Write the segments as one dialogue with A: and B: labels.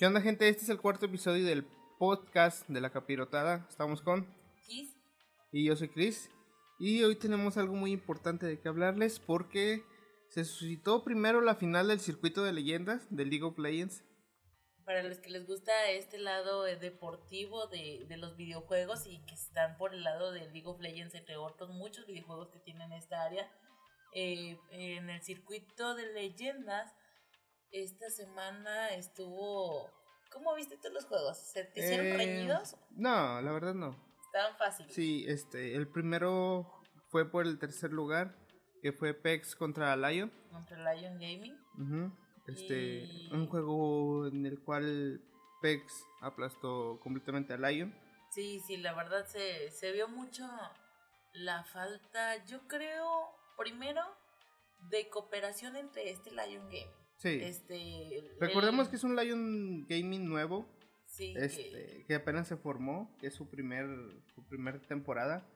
A: ¿Qué onda, gente? Este es el cuarto episodio del podcast de la capirotada. Estamos con.
B: Kiss.
A: Y yo soy Chris. Y hoy tenemos algo muy importante de que hablarles porque se suscitó primero la final del circuito de leyendas de League of Legends.
B: Para los que les gusta este lado eh, deportivo de, de los videojuegos y que están por el lado de League of Legends, entre otros muchos videojuegos que tienen esta área, eh, en el circuito de leyendas, esta semana estuvo... ¿Cómo viste todos los juegos? ¿Se te hicieron
A: Eh,
B: reñidos?
A: No, la verdad no.
B: Estaban fáciles.
A: Sí, este, el primero fue por el tercer lugar, que fue PEX contra Lion.
B: Contra Lion Gaming.
A: Este,
B: Y-
A: un juego en el cual PEX aplastó completamente a Lion.
B: Sí, sí, la verdad se, se vio mucho la falta, yo creo, primero, de cooperación entre este Lion Gaming.
A: Sí.
B: Este,
A: Recordemos
B: el-
A: que es un Lion Gaming nuevo,
B: sí, que-
A: este, que apenas se formó, que es su primer, su primer temporada.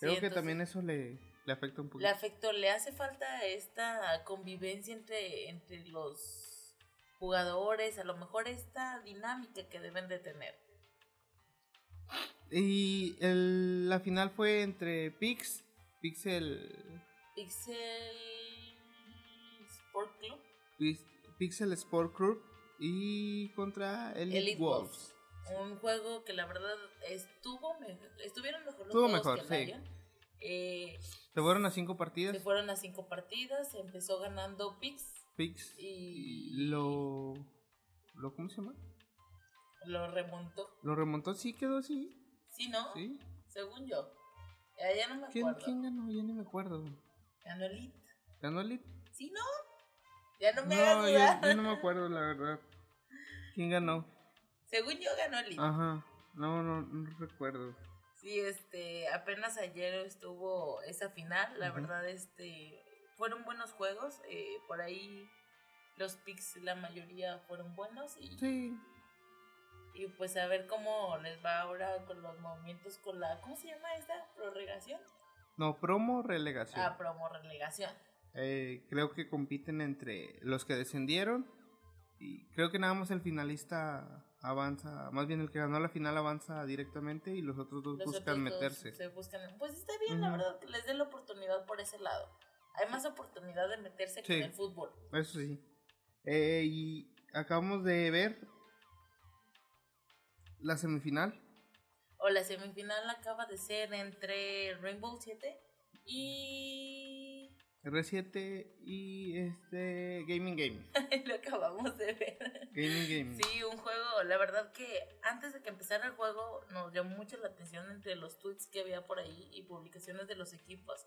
B: sí,
A: Creo que también eso le, le afecta un poquito.
B: Le afectó, le hace falta esta convivencia entre, entre los jugadores, a lo mejor esta dinámica que deben de tener.
A: Y el- la final fue entre Pix, Pixel,
B: Pixel Sport Club.
A: Pix- Pixel Sport Club y contra Elite,
B: Elite
A: Wolves.
B: Un juego que la verdad estuvo me- estuvieron mejor los
A: Estuvo
B: juegos
A: mejor,
B: que
A: sí.
B: Lion. Eh,
A: Se fueron a cinco partidas.
B: se fueron a cinco partidas, empezó ganando Pix
A: Pix
B: y
A: y lo, lo ¿cómo se llama?
B: lo remontó.
A: Lo remontó, sí quedó así,
B: Sí, ¿no?
A: sí.
B: Según yo. Ya, ya no me
A: ¿Quién,
B: acuerdo.
A: quién ganó? Ya ni me acuerdo.
B: Ganó Elite.
A: ¿Ganó Elite?
B: ¿Sí, no? Ya no me
A: No,
B: hagas
A: yo,
B: dudar.
A: yo no me acuerdo, la verdad. ¿Quién ganó?
B: Según yo ganó Elite.
A: Ajá, no, no, no recuerdo.
B: Sí, este, apenas ayer estuvo esa final, la verdad, este, fueron buenos juegos, eh, por ahí los picks, la mayoría fueron buenos y,
A: Sí,
B: y pues a ver cómo les va ahora con los movimientos con la, ¿cómo se llama esta? ¿Prorregación?
A: no, promo relegación.
B: Ah, promo relegación.
A: Eh, creo que compiten entre los que descendieron y creo que nada más el finalista avanza, más bien el que ganó la final avanza directamente y los otros dos
B: Los
A: buscan
B: otros
A: meterse.
B: Se buscan, pues está bien, la verdad, que les den la oportunidad por ese lado. Hay más oportunidad de meterse
A: Sí.
B: con el fútbol.
A: Eso sí. Eh, y acabamos de ver la semifinal.
B: O la semifinal acaba de ser entre Rainbow 7 y
A: R7 y este Gaming Gaming.
B: lo acabamos de ver.
A: Gaming Gaming.
B: Sí, un juego, la verdad que antes de que empezara el juego nos llamó mucho la atención entre los tweets que había por ahí y publicaciones de los equipos.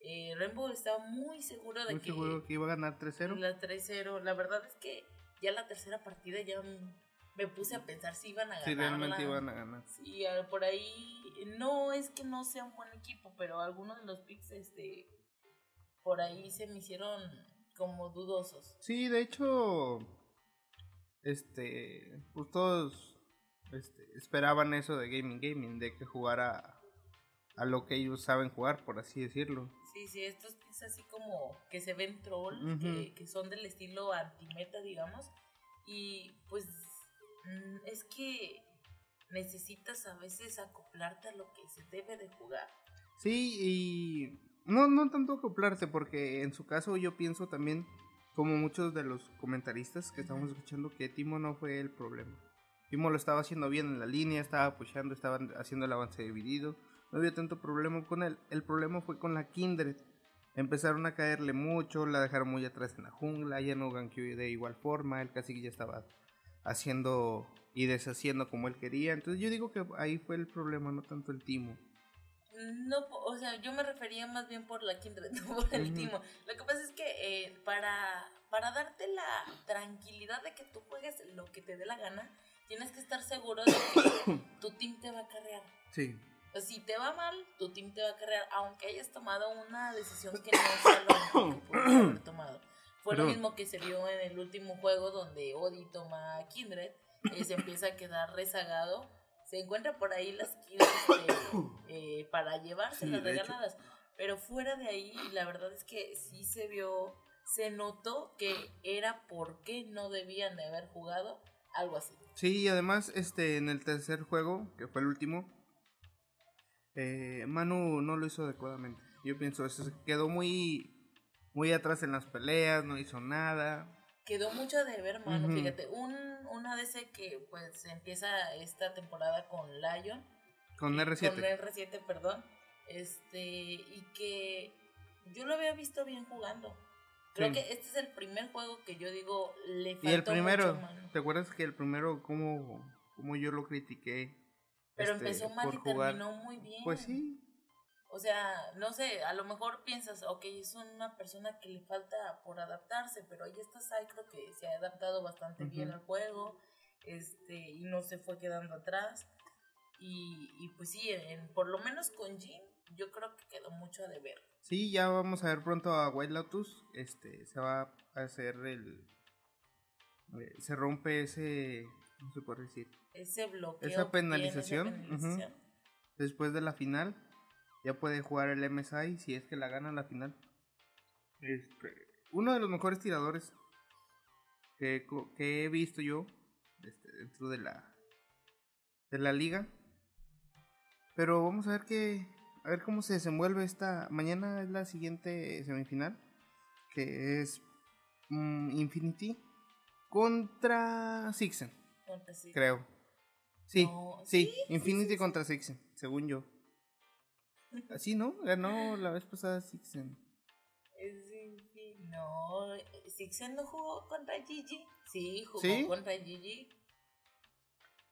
B: Eh, Rainbow estaba muy seguro de
A: Muy
B: que
A: seguro que iba a ganar 3-0.
B: la 3-0, la verdad es que ya la tercera partida ya me puse a pensar si iban a ganar.
A: Sí, realmente iban a ganar.
B: Sí, ah, por ahí no es que no sea un buen equipo, pero algunos de los picks este por ahí se me hicieron como dudosos.
A: Sí, de hecho, este, pues todos este, esperaban eso de Gaming Gaming, de que jugara a lo que ellos saben jugar, por así decirlo.
B: Sí, sí, estos picks así como que se ven troll,
A: Ujú.
B: que, que son del estilo antimeta, digamos. Y pues mm, es que necesitas a veces acoplarte a lo que se debe de jugar.
A: Sí, y no, no tanto acoplarte, porque en su caso yo pienso también, como muchos de los comentaristas que estamos escuchando, que Timo no fue el problema. Timo lo estaba haciendo bien en la línea, estaba pushando, estaba haciendo el avance dividido, no había tanto problema con él. El problema fue con la Kindred. Empezaron a caerle mucho, la dejaron muy atrás en la jungla, ya no ganqueó de igual forma, él casi ya estaba haciendo y deshaciendo como él quería. Entonces yo digo que ahí fue el problema, no tanto el Timo.
B: No, o sea, yo me refería más bien por la Kindred, no por el. Timo. Lo que pasa es que eh, para, para darte la tranquilidad de que tú juegues lo que te dé la gana, tienes que estar seguro de que tu team te va a carrear.
A: Sí.
B: Si te va mal, tu team te va a carrear, aunque hayas tomado una decisión que no sea lo mejor que pudiste haber tomado. Fue lo mismo que se vio en el último juego donde Odi toma a Kindred y se empieza a quedar rezagado. Se encuentra por ahí las kills este, eh, para llevarse
A: Sí,
B: las
A: de
B: regaladas. Pero fuera de ahí, la verdad es que sí se vio, se notó que era porque no debían de haber jugado algo así.
A: Sí, y además, este, en el tercer juego, que fue el último, eh, Manu no lo hizo adecuadamente. Yo pienso, eso se quedó muy, muy atrás en las peleas, no hizo nada.
B: Quedó mucho de ver,
A: Ujú.
B: fíjate, un, una DC que pues empieza esta temporada con Lion,
A: Con
B: y-
A: R7.
B: Con R7, perdón. Este, y que yo lo había visto bien jugando. Creo
A: Sí.
B: que este es el primer juego que yo digo le faltó
A: Y el primero,
B: mucho, mano.
A: ¿te acuerdas que el primero, cómo, cómo yo lo critiqué?
B: Pero
A: este,
B: empezó mal y
A: jugar?
B: terminó muy bien.
A: Pues sí,
B: O sea, no sé, a lo mejor piensas, ok, es una persona que le falta por adaptarse, pero ahí está Cyclo que se ha adaptado bastante bien al juego, este, y no se fue quedando atrás. Y, y pues sí, en- por lo menos con Jin, yo creo que quedó mucho a deber.
A: sí, ya vamos a ver pronto a White Lotus. Este, se va a hacer el... eh, se rompe ese... ¿Cómo se puede decir?
B: Ese bloqueo.
A: Penalización,
B: esa penalización.
A: Después de la final, ya puede jugar el MSI si es que la gana la final. Este, uno de los mejores tiradores que, que he visto yo este, dentro de la de la liga. Pero vamos a ver qué a ver cómo se desenvuelve esta mañana es la siguiente semifinal que es mm, Infinity contra Sixen,
B: Contra
A: creo. Sí,
B: No,
A: sí,
B: sí, sí,
A: Infinity
B: sí, sí.
A: contra Sixen, según yo. Así, ¿no? Ganó la vez pasada Sixen.
B: No, Sixen no jugó contra Gigi. Sí, jugó
A: ¿Sí?
B: contra Gigi.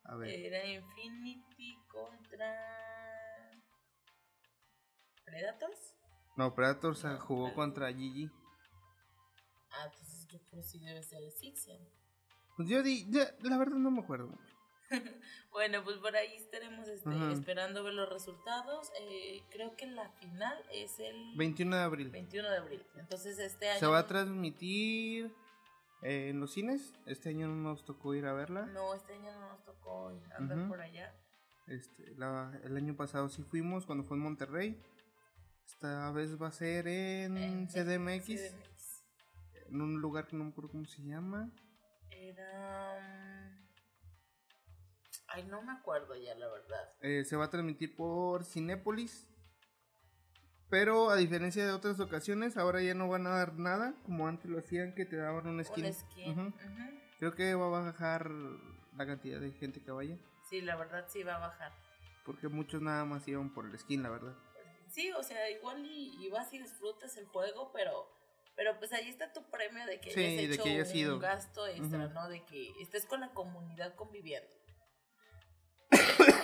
A: A ver.
B: Era Infinity contra. ¿Predators?
A: No, Predators
B: no,
A: jugó contra Gigi.
B: Ah, entonces yo creo que sí debe ser Sixen.
A: Pues yo di, ya, la verdad no me acuerdo mucho.
B: Bueno, pues por ahí estaremos este,
A: Ajá.
B: esperando ver los resultados. Eh, creo que la final es el
A: 21 de abril.
B: 21 de abril. Entonces este año.
A: Se va a transmitir eh, en los cines. Este año no nos tocó ir a verla.
B: No, este año no nos tocó ir a ver
A: Ujú.
B: por allá.
A: Este, la- el año pasado sí fuimos cuando fue en Monterrey. Esta vez va a ser en
B: En-
A: CDMX,
B: CDMX.
A: en un lugar que no me acuerdo cómo se llama.
B: Era. Ay, no me acuerdo ya, la verdad.
A: Eh, se va a transmitir por Cinépolis. Pero a diferencia de otras ocasiones, ahora ya no van a dar nada, como antes lo hacían, que te daban un skin.
B: Un skin.
A: Creo que va a bajar la cantidad de gente que vaya,
B: Sí, la verdad sí va a bajar.
A: porque muchos nada más iban por el skin, la verdad.
B: Sí, o sea, igual y, y vas y disfrutas el juego, pero pero pues ahí está tu premio de que
A: Sí,
B: hayas
A: de
B: hecho
A: que hayas
B: un gasto extra. ¿no? De que estés con la comunidad conviviendo.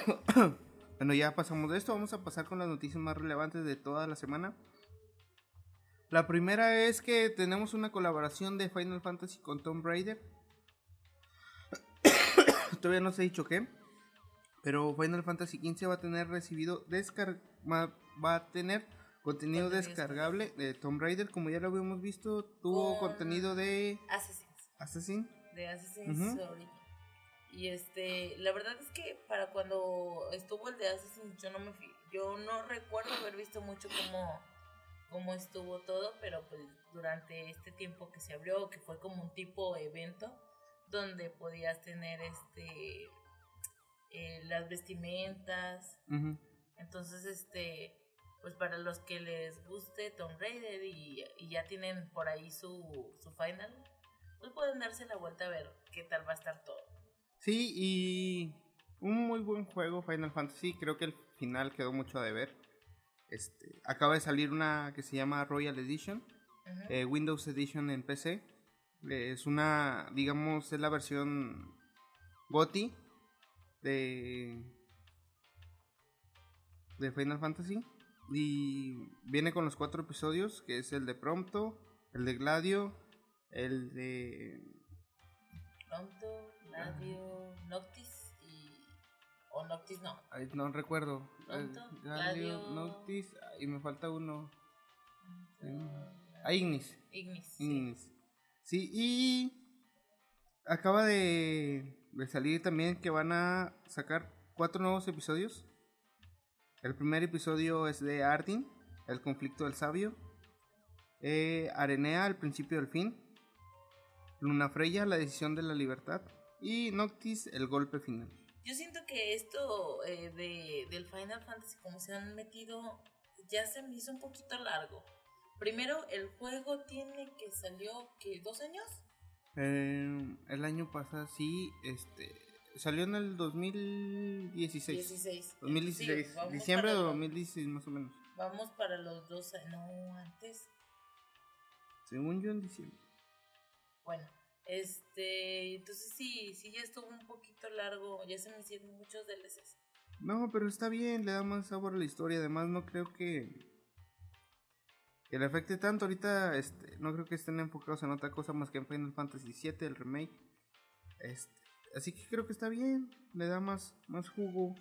A: Bueno, ya pasamos de esto, vamos a pasar con las noticias más relevantes de toda la semana. La primera es que tenemos una colaboración de Final Fantasy con Tomb Raider. Todavía no se ha dicho qué, pero Final Fantasy XV va a tener recibido descar va, a tener contenido descargable de Tomb Raider, como ya lo habíamos visto, tuvo
B: Con-
A: contenido de
B: Assassins,
A: Assassin.
B: de Assassin's. Origin. Y este, la verdad es que para cuando estuvo el de Assassin's yo no me yo no recuerdo haber visto mucho cómo cómo estuvo todo, pero pues durante este tiempo que se abrió, que fue como un tipo evento donde podías tener este eh, las vestimentas, entonces este pues para los que les guste Tomb Raider y, y ya tienen por ahí su, su final, pues pueden darse la vuelta a ver qué tal va a estar todo.
A: Sí, y un muy buen juego Final Fantasy. Creo que el final quedó mucho a deber. Este, acaba de salir una que se llama Royal Edition, eh, Windows Edition en PC. Eh, es una, digamos, es la versión GOTI de, de Final Fantasy. Y viene con los cuatro episodios, que es el de Prompto, el de Gladio, el de
B: Pronto, Gladio, Noctis y... o Noctis no.
A: Ay, no recuerdo.
B: Pronto,
A: Eh,
B: Gladio.
A: Noctis, y me falta uno. Ah, Ignis.
B: Ignis. sí.
A: Ignis. Sí, y acaba de, de salir también que van a sacar cuatro nuevos episodios. El primer episodio es de Ardyn, el conflicto del sabio. Eh, Arenea, el principio del fin. Luna Freya, la decisión de la libertad. Y Noctis el golpe final.
B: Yo siento que esto eh, de, del Final Fantasy, como se han metido, ya se me hizo un poquito largo. Primero, el juego tiene que salió, ¿qué? ¿Dos años?
A: Eh, el año pasado sí, este, salió en el 2016.
B: 16.
A: 2016,
B: Sí,
A: diciembre de
B: para los-
A: 2016 más o menos.
B: Vamos para los dos, no, antes.
A: Según yo en diciembre.
B: Bueno, este, entonces sí, sí ya estuvo un poquito largo, ya se me hicieron muchos DLCs.
A: No, pero está bien, le da más sabor a la historia. Además, no creo que. Que le afecte tanto. Ahorita este, no creo que estén enfocados en otra cosa más que en Final Fantasy VII, el remake. Este, así que creo que está bien. Le da más, más jugo.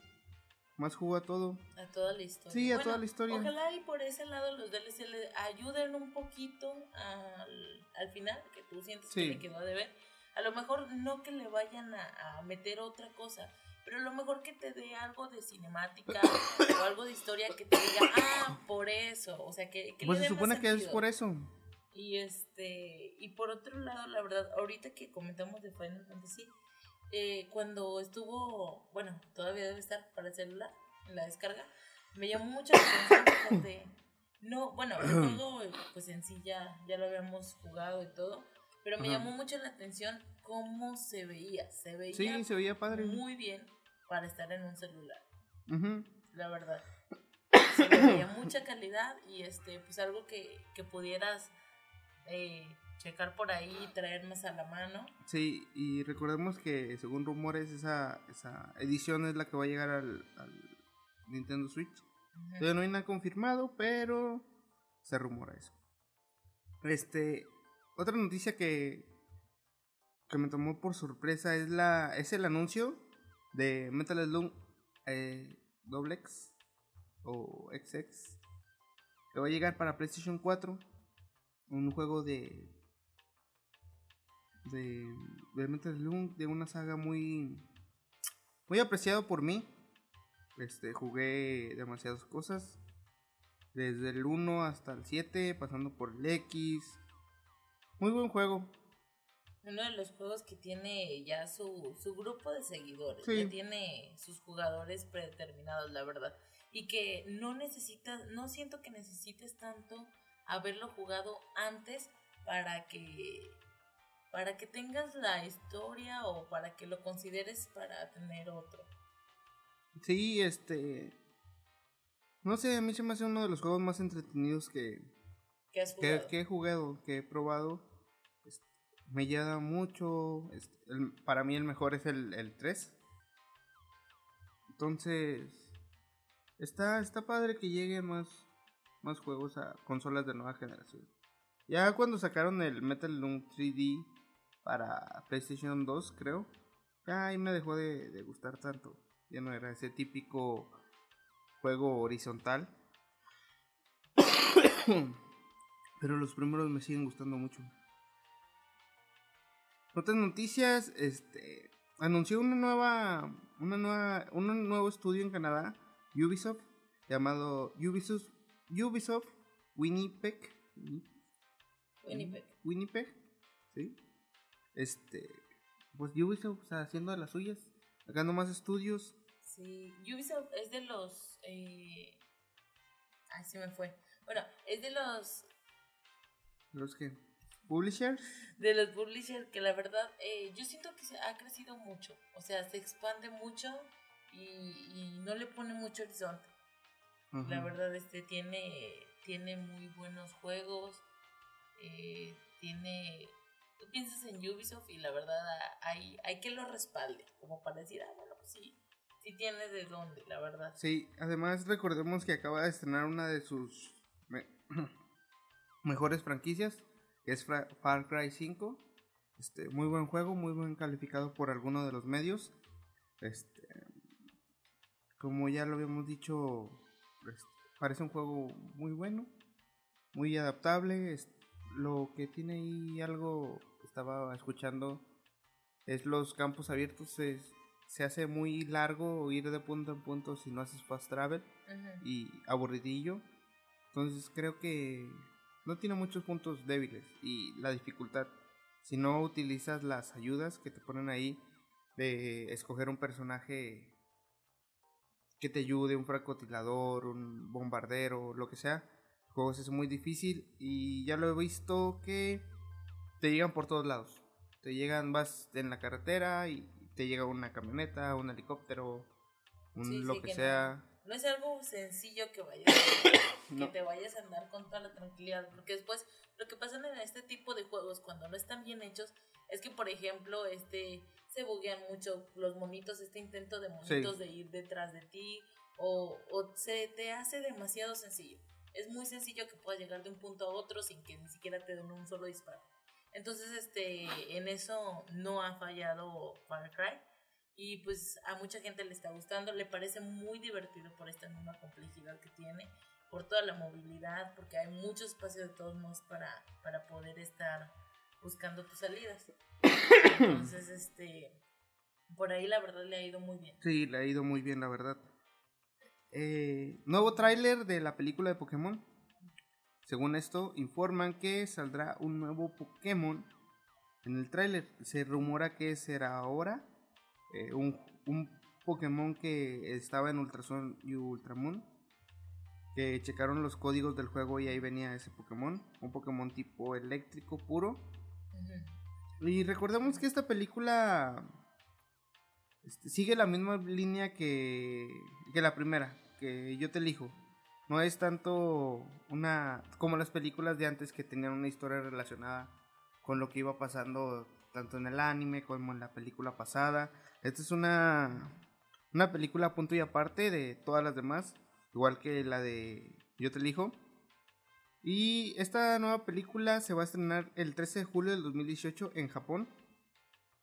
A: Más jugo a todo.
B: A toda la historia.
A: Sí, a toda la historia.
B: Ojalá y por ese lado los DLC le ayuden un poquito al, al final, que tú sientes
A: Sí.
B: que le quedó de ver. A lo mejor no que le vayan a, a meter otra cosa, pero a lo mejor que te dé algo de cinemática o algo de historia que te diga, ah, por eso. O sea, que, que
A: Pues
B: le
A: se supone que es
B: sentido.
A: por eso.
B: Y este, y por otro lado, la verdad, ahorita que comentamos de Final Fantasy, eh, cuando estuvo, bueno, todavía debe estar para el celular, en la descarga, me llamó mucho la atención. No, bueno, el juego, pues en sí ya, ya lo habíamos jugado y todo, pero me
A: Ajá.
B: llamó mucho la atención cómo se veía. Se veía
A: Sí, se veía padre.
B: muy bien para estar en un celular la verdad. Se veía mucha calidad y este, pues algo que, que pudieras eh, checar por ahí y traer más a la mano.
A: Sí, y recordemos que según rumores, esa, esa edición es la que va a llegar al, al Nintendo Switch. Todavía no hay nada confirmado, pero se rumora eso. Este, otra noticia que, que me tomó por sorpresa es la es el anuncio de Metal Slug eh, o XX que va a llegar para PlayStation 4, un juego de de, de Metal Slug de una saga muy muy apreciado por mí. Este, jugué demasiadas cosas. Desde el 1 hasta el 7, pasando por el X. Muy buen juego.
B: Uno de los juegos que tiene ya su, su grupo de seguidores,
A: Sí.
B: ya tiene sus jugadores predeterminados, la verdad. Y que no necesitas, no siento que necesites tanto haberlo jugado antes para que para que tengas la historia o para que lo consideres para tener otro.
A: Sí, este. No sé, a mí se me hace uno de los juegos más entretenidos que,
B: que has
A: que,
B: jugado.
A: que he jugado, que he probado. Este, me llama mucho. este, el- para mí el mejor es el, el 3. Entonces, está, está padre que lleguen más, más juegos a consolas de nueva generación. Ya cuando sacaron el Metal Slug 3D para PlayStation 2, creo, ya ahí me dejó de, de gustar tanto. Ya no era ese típico juego horizontal. Pero los primeros me siguen gustando mucho. Otras noticias, este anunció una nueva una nueva un nuevo estudio en Canadá, Ubisoft, llamado Ubisoft Ubisoft Winnipeg.
B: Winnipeg.
A: Winnipeg, ¿sí? Este, pues Ubisoft está haciendo de las suyas, sacando más estudios.
B: Sí, Ubisoft es de los... Eh... Ay, se me fue. Bueno, es de los
A: Los que publishers,
B: de los publishers que la verdad eh, yo siento que se ha crecido mucho. O sea, se expande mucho y, y no le pone mucho horizonte. La
A: Ajá.
B: verdad, este tiene, tiene muy buenos juegos. eh, tiene. Tú piensas en Ubisoft y la verdad hay, hay que lo respalde. Como para decir, ah, bueno, pues sí. Sí tiene de dónde, la verdad.
A: Sí, además recordemos que acaba de estrenar una de sus me- mejores franquicias, es Far Cry 5. Este, muy buen juego, muy buen calificado por algunos de los medios. Este, como ya lo habíamos dicho, pues, parece un juego muy bueno, muy adaptable. lo que tiene ahí algo estaba escuchando es los campos abiertos. es- se hace muy largo ir de punto en punto si no haces fast travel
B: Ujú.
A: y aburridillo. Entonces creo que no tiene muchos puntos débiles y la dificultad. Si no utilizas las ayudas que te ponen ahí de escoger un personaje que te ayude, un francotirador, un bombardero, lo que sea. El juego es muy difícil y ya lo he visto que te llegan por todos lados. Te llegan, vas en la carretera y te llega una camioneta, un helicóptero, un lo que, sea.
B: No, es algo sencillo que vayas que te vayas a andar con toda la tranquilidad, porque después lo que pasa en este tipo de juegos cuando no están bien hechos es que por ejemplo, este se buguean mucho los monitos, este intento de monitos de ir detrás de ti o, o se te hace demasiado sencillo. Es muy sencillo que puedas llegar de un punto a otro sin que ni siquiera te den un solo disparo. Entonces, este, en eso no ha fallado Far Cry. Y pues a mucha gente le está gustando, le parece muy divertido por esta misma complejidad que tiene, por toda la movilidad, porque hay mucho espacio de todos modos para, para poder estar buscando tus salidas. Entonces, este, por ahí la verdad le ha ido muy bien.
A: Sí, le ha ido muy bien, la verdad. Eh, nuevo tráiler de la película de Pokémon. Según esto, informan que saldrá un nuevo Pokémon en el tráiler. Se rumora que será ahora eh, un, un, Pokémon que estaba en Ultrason y Ultramon. Que checaron los códigos del juego y ahí venía ese Pokémon. Un Pokémon tipo eléctrico puro. Y recordemos que esta película este, sigue la misma línea que, que la primera, que yo te elijo. No es tanto una como las películas de antes que tenían una historia relacionada con lo que iba pasando tanto en el anime como en la película pasada. Esta es una una película punto y aparte de todas las demás, igual que la de Yo te elijo. Y esta nueva película se va a estrenar el 13 de julio del 2018 en Japón.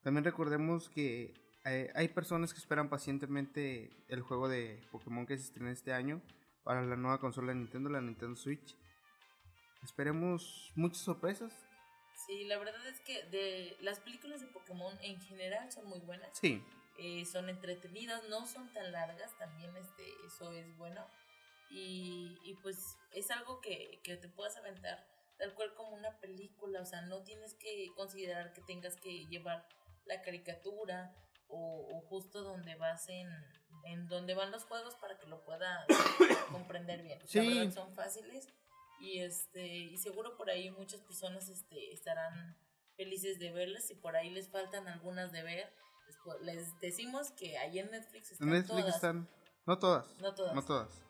A: También recordemos que eh, hay personas que esperan pacientemente el juego de Pokémon que se estrena este año para la nueva consola de Nintendo, la Nintendo Switch. Esperemos muchas sorpresas.
B: Sí, la verdad es que de las películas de Pokémon en general son muy buenas.
A: Sí.
B: Eh, son entretenidas, no son tan largas, también este, eso es bueno. Y, y pues es algo que, que te puedas aventar tal cual como una película, o sea, no tienes que considerar que tengas que llevar la caricatura o, o justo donde vas en, en donde van los juegos para que lo puedas comprender bien. Sí. son fáciles y este y seguro por ahí muchas personas este estarán felices de verlas y por ahí les faltan algunas de ver. Les decimos que ahí en Netflix están
A: Netflix están no todas. No todas. No todas.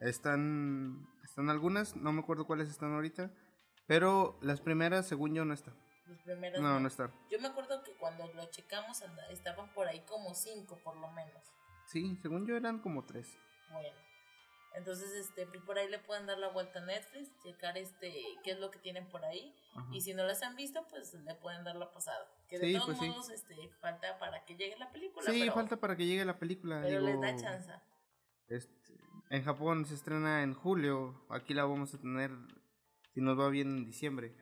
A: Están están algunas, no me acuerdo cuáles están ahorita, pero las primeras según yo no están. no, no, están.
B: Yo me acuerdo que cuando lo checamos estaban por ahí como cinco por lo menos.
A: Sí, según yo eran como tres.
B: Bueno. Entonces, este, pues, por ahí le pueden dar la vuelta a Netflix, checar este, qué es lo que tienen por ahí. Y si no las han visto, pues le pueden dar la pasada. Que de todos pues modos, este, falta para que llegue la película.
A: Sí, falta para que llegue la película.
B: Pero les da chance.
A: Este, en Japón se estrena en julio. Aquí la vamos a tener, si nos va bien, en diciembre.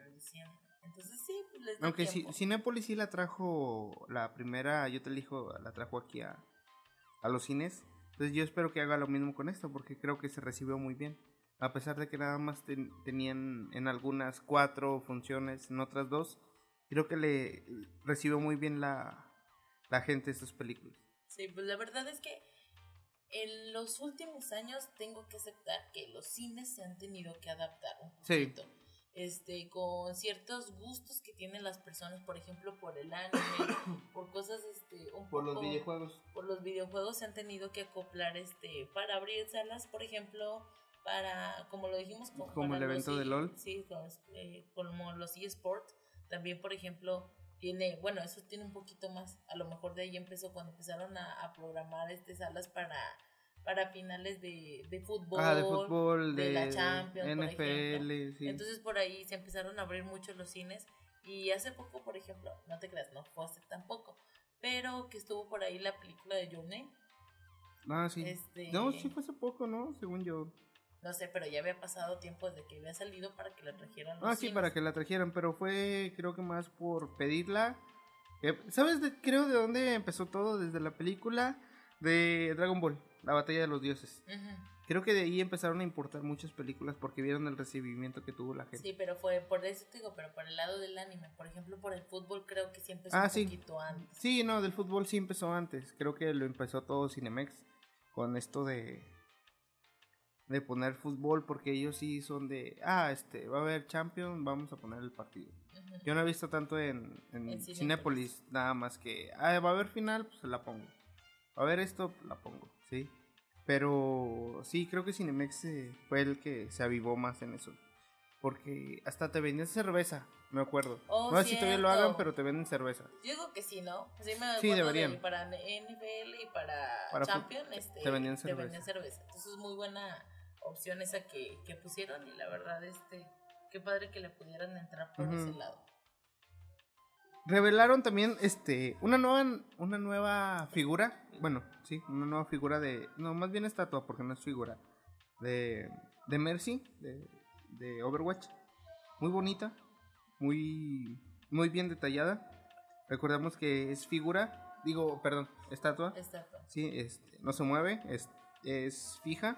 B: Entonces sí, pues les
A: da Aunque si, Cinépolis sí la trajo, la primera, yo te elijo, la trajo aquí a, a los cines. Entonces yo espero que haga lo mismo con esto porque creo que se recibió muy bien. A pesar de que nada más tenían en algunas cuatro funciones, en otras dos, creo que le recibió muy bien la, la gente estas películas.
B: Sí, pues la verdad es que en los últimos años tengo que aceptar que los cines se han tenido que adaptar un poquito. Sí este, con ciertos gustos que tienen las personas, por ejemplo, por el anime, por cosas, este, un
A: por los videojuegos.
B: Por los videojuegos se han tenido que acoplar, este, para abrir salas, por ejemplo, para, como lo dijimos,
A: como, el evento de LOL.
B: Sí, eh, como los eSports, también, por ejemplo, tiene, bueno, eso tiene un poquito más, a lo mejor de ahí empezó cuando empezaron a, a programar, este, salas para para finales de, de fútbol,
A: ah, de, fútbol
B: de, la Champions,
A: NFL,
B: sí. Entonces por ahí se empezaron a abrir mucho los cines y hace poco, por ejemplo, no te creas, no fue hace tampoco, pero que estuvo por ahí la película de Your Name.
A: Ah, sí. Este, no, sí fue hace poco, ¿no? Según yo.
B: No sé, pero ya había pasado tiempo desde que había salido para que la trajeran.
A: ah, sí, para que la trajeran, pero fue creo que más por pedirla. ¿Sabes? creo de dónde empezó todo, desde la película de Dragon Ball la batalla de los dioses. Creo que de ahí empezaron a importar muchas películas porque vieron el recibimiento que tuvo la gente.
B: Sí, pero fue por eso te digo, pero por el lado del anime. Por ejemplo, por el fútbol creo que sí empezó
A: Ah,
B: un
A: sí.
B: poquito antes.
A: Sí, no, del fútbol sí empezó antes. Creo que lo empezó todo Cinemex con esto de de poner fútbol porque ellos sí son de, ah, este, va a haber Champions, vamos a poner el partido. Yo no he visto tanto en, en
B: En
A: Cinépolis. nada más que, ah, va a haber final, pues la pongo. Va a haber esto, la pongo, ¿sí? Pero sí, creo que Cinemex eh, fue el que se avivó más en eso. Porque hasta te vendían cerveza, me acuerdo.
B: Oh,
A: no sé si todavía lo hagan, pero te venden cerveza.
B: Yo digo que sí, ¿no? Sí, me
A: Sí, deberían.
B: de- para NFL y para,
A: Para
B: Champions este,
A: te vendían
B: te
A: cerveza.
B: vendían cerveza. Entonces es muy buena opción esa que, que pusieron y la verdad, este, qué padre que le pudieran entrar por ese lado.
A: Revelaron también este una nueva una nueva figura, bueno, sí, una nueva figura de no, más bien estatua porque no es figura de de Mercy de, de Overwatch. Muy bonita, muy muy bien detallada. Recordemos que es figura, digo, perdón, estatua.
B: Exacto.
A: Sí, este, no se mueve, es, es fija.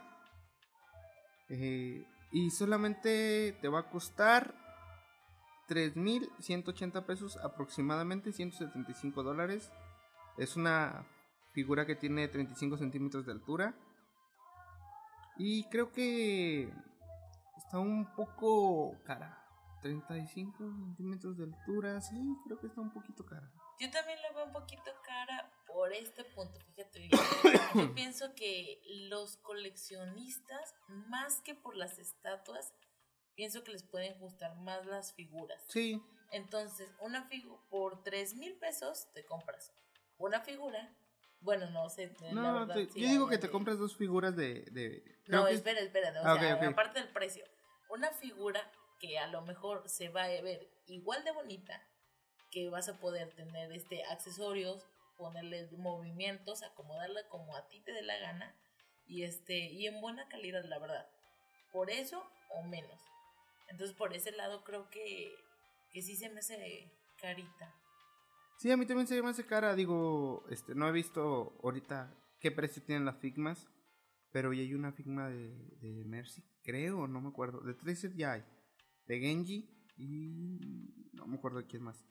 A: Eh, y solamente te va a costar 3.180 pesos aproximadamente, 175 dólares. Es una figura que tiene 35 centímetros de altura. Y creo que está un poco cara. 35 centímetros de altura, sí, creo que está un poquito cara.
B: Yo también la veo un poquito cara por este punto, fíjate. Yo pienso que los coleccionistas, más que por las estatuas, pienso que les pueden gustar más las figuras.
A: Sí,
B: Entonces, una figura por tres mil pesos te compras una figura. Bueno, no sé.
A: no,
B: verdad,
A: te-
B: sí,
A: yo digo que te
B: de-
A: compras dos figuras de... de
B: No,
A: que-
B: espera, espera. O
A: Ah,
B: sea, aparte del precio, una figura que a lo mejor se va a ver igual de bonita, que vas a poder tener este accesorios, ponerle movimientos, acomodarla como a ti te dé la gana y este y en buena calidad, la verdad. Por eso o menos. Entonces, por ese lado creo que que sí se me hace carita.
A: Sí, a mí también se me hace cara. Digo, este, no he visto ahorita qué precio tienen las Figmas. Pero ya hay una Figma de, de Mercy, creo, no me acuerdo. De Tracer ya hay. De Genji y no me acuerdo de quién más.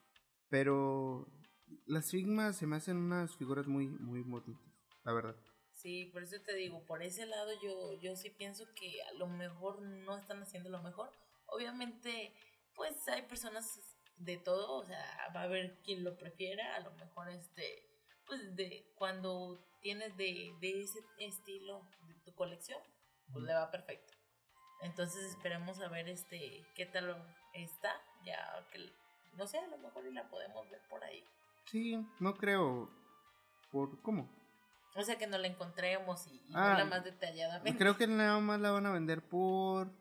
A: Pero las Figmas se me hacen unas figuras muy, muy bonitas, la verdad.
B: Sí, por eso te digo, por ese lado yo, yo sí pienso que a lo mejor no están haciendo lo mejor. Obviamente, pues hay personas de todo, o sea, va a haber quien lo prefiera, a lo mejor este, pues de cuando tienes de, de ese estilo de tu colección, pues le va perfecto. Entonces esperemos a ver este qué tal está, ya que no sé, a lo mejor y la podemos ver por ahí.
A: Sí, no creo. ¿Por cómo?
B: O sea que no la encontremos y, y
A: Ah,
B: verla más detalladamente.
A: Creo que nada más la van a vender por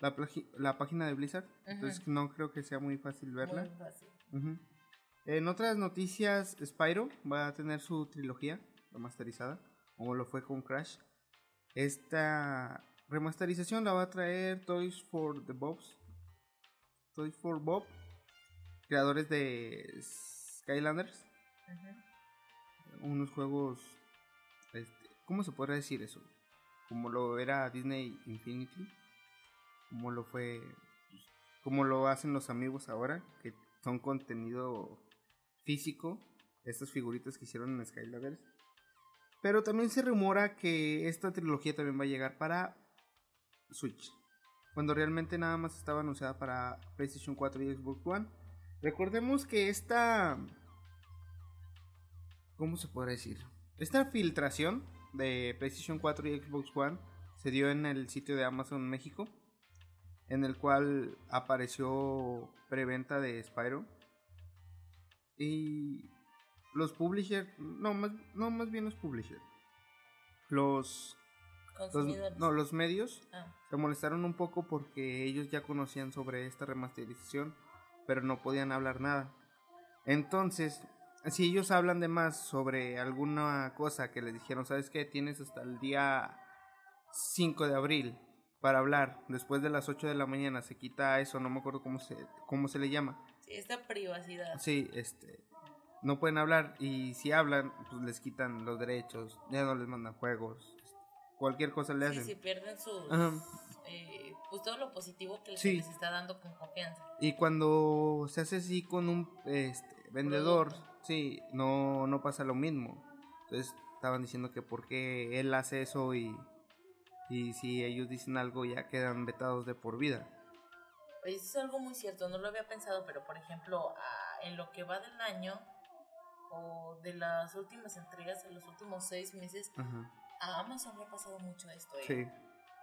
A: la, página de Blizzard. Entonces no creo que sea muy fácil verla.
B: Muy fácil.
A: Ujú. En otras noticias, Spyro va a tener su trilogía remasterizada, como lo fue con Crash. Esta remasterización la va a traer Toys for the Bobs. Toys for Bob, creadores de Skylanders, unos juegos, este, ¿cómo se podría decir eso? Como lo era Disney Infinity, como lo fue, pues, como lo hacen los amigos ahora, que son contenido físico, estas figuritas que hicieron en Skylanders. Pero también se rumora que esta trilogía también va a llegar para Switch, cuando realmente nada más estaba anunciada para PlayStation 4 y Xbox One. Recordemos que esta ¿Cómo se podrá decir? Esta filtración de PlayStation 4 y Xbox One se dio en el sitio de Amazon México, en el cual apareció preventa de Spyro. Y los publishers, no más, no, más bien los publishers. Los, no, los medios
B: Ah,
A: se molestaron un poco porque ellos ya conocían sobre esta remasterización, pero no podían hablar nada. Entonces, si ellos hablan de más sobre alguna cosa que les dijeron, ¿sabes qué? Tienes hasta el día 5 de abril para hablar. Después de las 8 de la mañana se quita eso, no me acuerdo cómo se, cómo se le llama.
B: sí, esta privacidad.
A: Sí, este, no pueden hablar y si hablan, pues les quitan los derechos, ya no les mandan juegos. cualquier cosa le
B: Sí,
A: hacen.
B: sí, pierden sus. Eh, pues todo lo positivo que
A: Sí.
B: les está dando con confianza.
A: Y cuando se hace así con un este, vendedor,
B: Producto.
A: sí, no, no pasa lo mismo. Entonces estaban diciendo que por qué él hace eso y, y si ellos dicen algo ya quedan vetados de por vida.
B: Eso es algo muy cierto, no lo había pensado, pero por ejemplo, ah, en lo que va del año o de las últimas entregas, en los últimos seis meses,
A: Ajá.
B: a Amazon le ha pasado mucho esto. ¿eh?
A: Sí.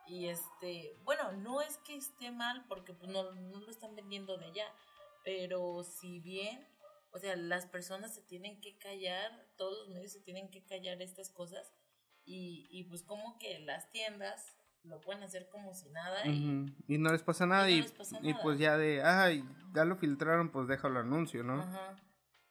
B: Y este, bueno, no es que esté mal porque pues, no, no lo están vendiendo de allá, pero si bien, o sea, las personas se tienen que callar, todos los medios se tienen que callar estas cosas y, y pues como que las tiendas lo pueden hacer como si nada y
A: no les pasa nada
B: Y no pasa
A: pues ya de, ay, ya lo filtraron, pues déjalo anuncio, ¿no?
B: Ajá.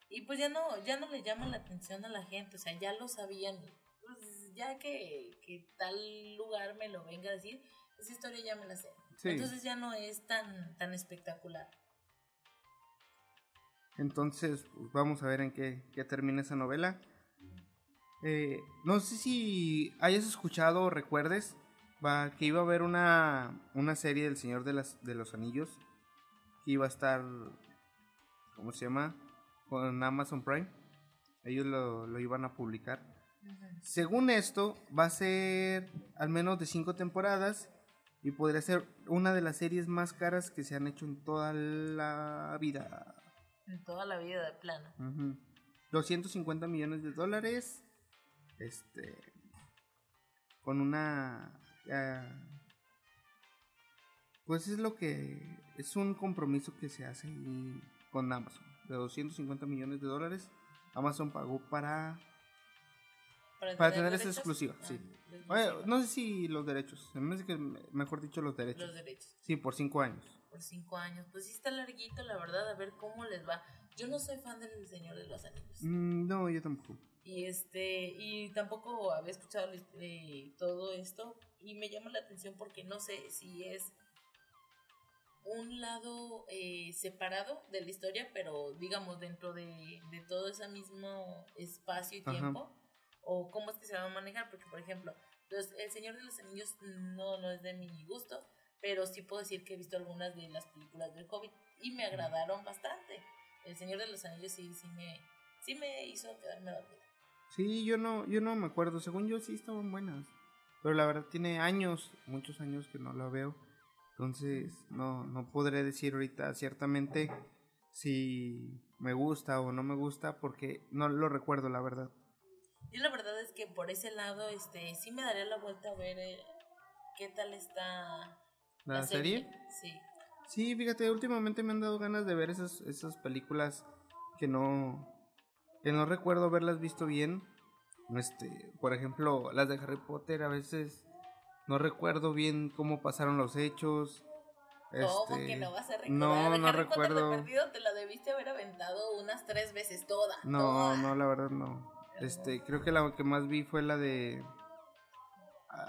B: Y pues ya no, ya no le llama la atención a la gente, o sea, ya lo sabían. Pues ya que, que tal lugar me lo venga a decir, esa historia ya me la sé.
A: Sí.
B: Entonces ya no es tan, tan espectacular.
A: Entonces, pues, vamos a ver en qué, qué termina esa novela. Eh, no sé si hayas escuchado o recuerdes va, que iba a haber una, una serie del Señor de, las, de los Anillos que iba a estar, ¿cómo se llama? Con Amazon Prime. Ellos lo, lo iban a publicar. Según esto, va a ser al menos de cinco temporadas y podría ser una de las series más caras que se han hecho en toda la vida.
B: En toda la vida de plano.
A: Ujú. 250 millones de dólares. Este. Con una. ah, pues es lo que. Es un compromiso que se hace ahí con Amazon. De 250 millones de dólares. Amazon pagó para. Para tener esa exclusiva,
B: Ah,
A: sí. Bueno, no sé si los derechos. Mejor dicho los derechos.
B: Los derechos.
A: Sí, por cinco años.
B: Por cinco años. Pues sí está larguito, la verdad, a ver cómo les va. Yo no soy fan del Señor de los Anillos.
A: Mm, no, yo tampoco.
B: Y este, y tampoco había escuchado eh, todo esto. Y me llama la atención porque no sé si es un lado eh, separado de la historia, pero digamos dentro de, de todo ese mismo espacio y
A: Ajá.
B: tiempo. O cómo es que se va a manejar, porque por ejemplo, los- El Señor de los Anillos no, no es de mi gusto, pero sí puedo decir que he visto algunas de las películas del Hobbit y me agradaron bastante. El Señor de los Anillos sí, sí me, sí me hizo quedarme dormida.
A: Sí, yo no, yo no me acuerdo. Según yo sí estaban buenas. Pero la verdad tiene años, muchos años que no la veo. Entonces no, no podré decir ahorita ciertamente si me gusta o no me gusta porque no lo recuerdo, la verdad.
B: Yo la verdad es que por ese lado, este, sí me daría la vuelta a ver eh, qué tal está
A: ¿La, serie?
B: Sí.
A: Sí, fíjate, últimamente me han dado ganas de ver esas, esas películas que no, que no recuerdo haberlas visto bien. Este, por ejemplo, las de Harry Potter a veces no recuerdo bien cómo pasaron los hechos.
B: ¿Cómo
A: Este,
B: que no vas a recordar?
A: No, no
B: Harry Potter de
A: recuerdo.
B: perdido te la debiste haber aventado unas tres veces toda.
A: No,
B: toda.
A: no, la verdad no. Este, creo que la que más vi fue la de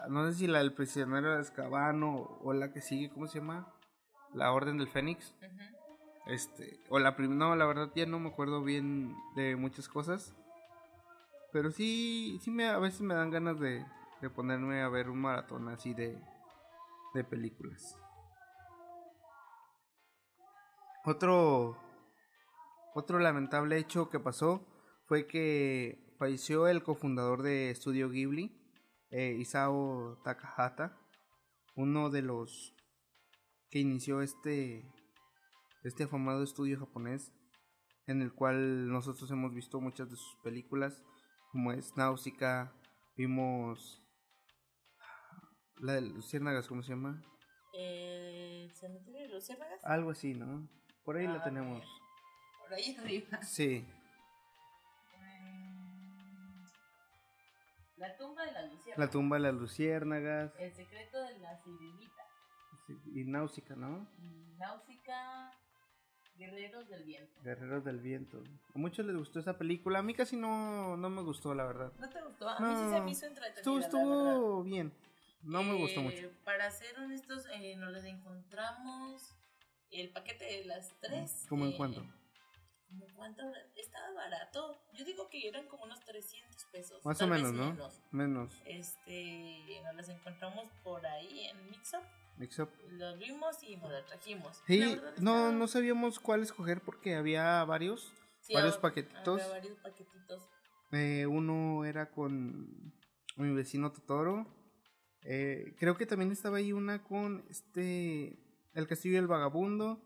A: no sé si la del prisionero de Azkaban o, la que sigue, ¿cómo se llama? La Orden del Fénix. Este, o la primera, no, la verdad ya no me acuerdo bien de muchas cosas. Pero sí, sí me, a veces me dan ganas de, de ponerme a ver un maratón así de, de películas. Otro, otro lamentable hecho que pasó fue que falleció el cofundador de Estudio Ghibli, eh, Isao Takahata, uno de los que inició este, este afamado estudio japonés, en el cual nosotros hemos visto muchas de sus películas, como es Náusica, vimos la de Luciérnagas, ¿cómo se llama?
B: El cementerio de Luciérnagas.
A: Algo así, ¿no? Por ahí la tenemos.
B: ver. Por ahí arriba.
A: Sí,
B: La tumba de la Luciérnagas.
A: la tumba de las luciérnagas
B: El secreto de la sirenita.
A: sí, y Náusica, ¿no?
B: Náusica. Guerreros del viento.
A: Guerreros del viento. A muchos les gustó esa película, a mí casi no, no me gustó, la verdad.
B: ¿No te gustó? A mí sí se me hizo entretenida.
A: Estuvo, estuvo bien. No me gustó
B: Eh,
A: mucho.
B: Para ser honestos, eh, nos las encontramos el paquete de las tres.
A: ¿Cómo en
B: eh,
A: cuánto?
B: ¿Cuánto? Estaba barato. Yo digo que eran como unos 300 pesos.
A: Más o menos, ¿no? Menos.
B: Este, nos las encontramos por ahí en Mixup.
A: Mixup.
B: Lo vimos y nos la trajimos.
A: Sí, no, no sabíamos cuál escoger porque había varios, varios paquetitos.
B: Había varios paquetitos.
A: Eh, uno era con mi vecino Totoro. Eh, creo que también estaba ahí una con este El Castillo del Vagabundo.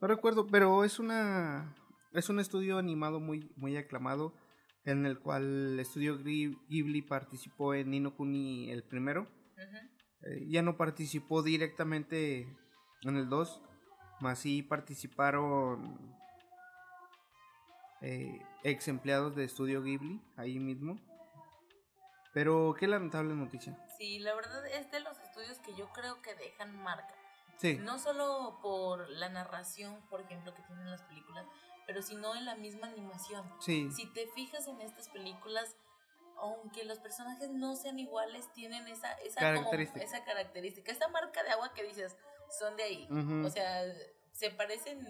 A: No recuerdo, pero es una es un estudio animado muy muy aclamado en el cual el estudio Ghibli participó en Nino Kuni el primero. Eh, ya no participó directamente en el 2, más sí participaron eh, ex empleados de estudio Ghibli ahí mismo. Pero qué lamentable noticia.
B: Sí, la verdad es de los estudios que yo creo que dejan marca.
A: Sí.
B: No solo por la narración, por ejemplo, que tienen las películas, pero sino en la misma animación.
A: Sí.
B: Si te fijas en estas películas, aunque los personajes no sean iguales, tienen esa, esa, característica. esa característica. Esta marca de agua que dices, son de ahí. O sea, se parecen.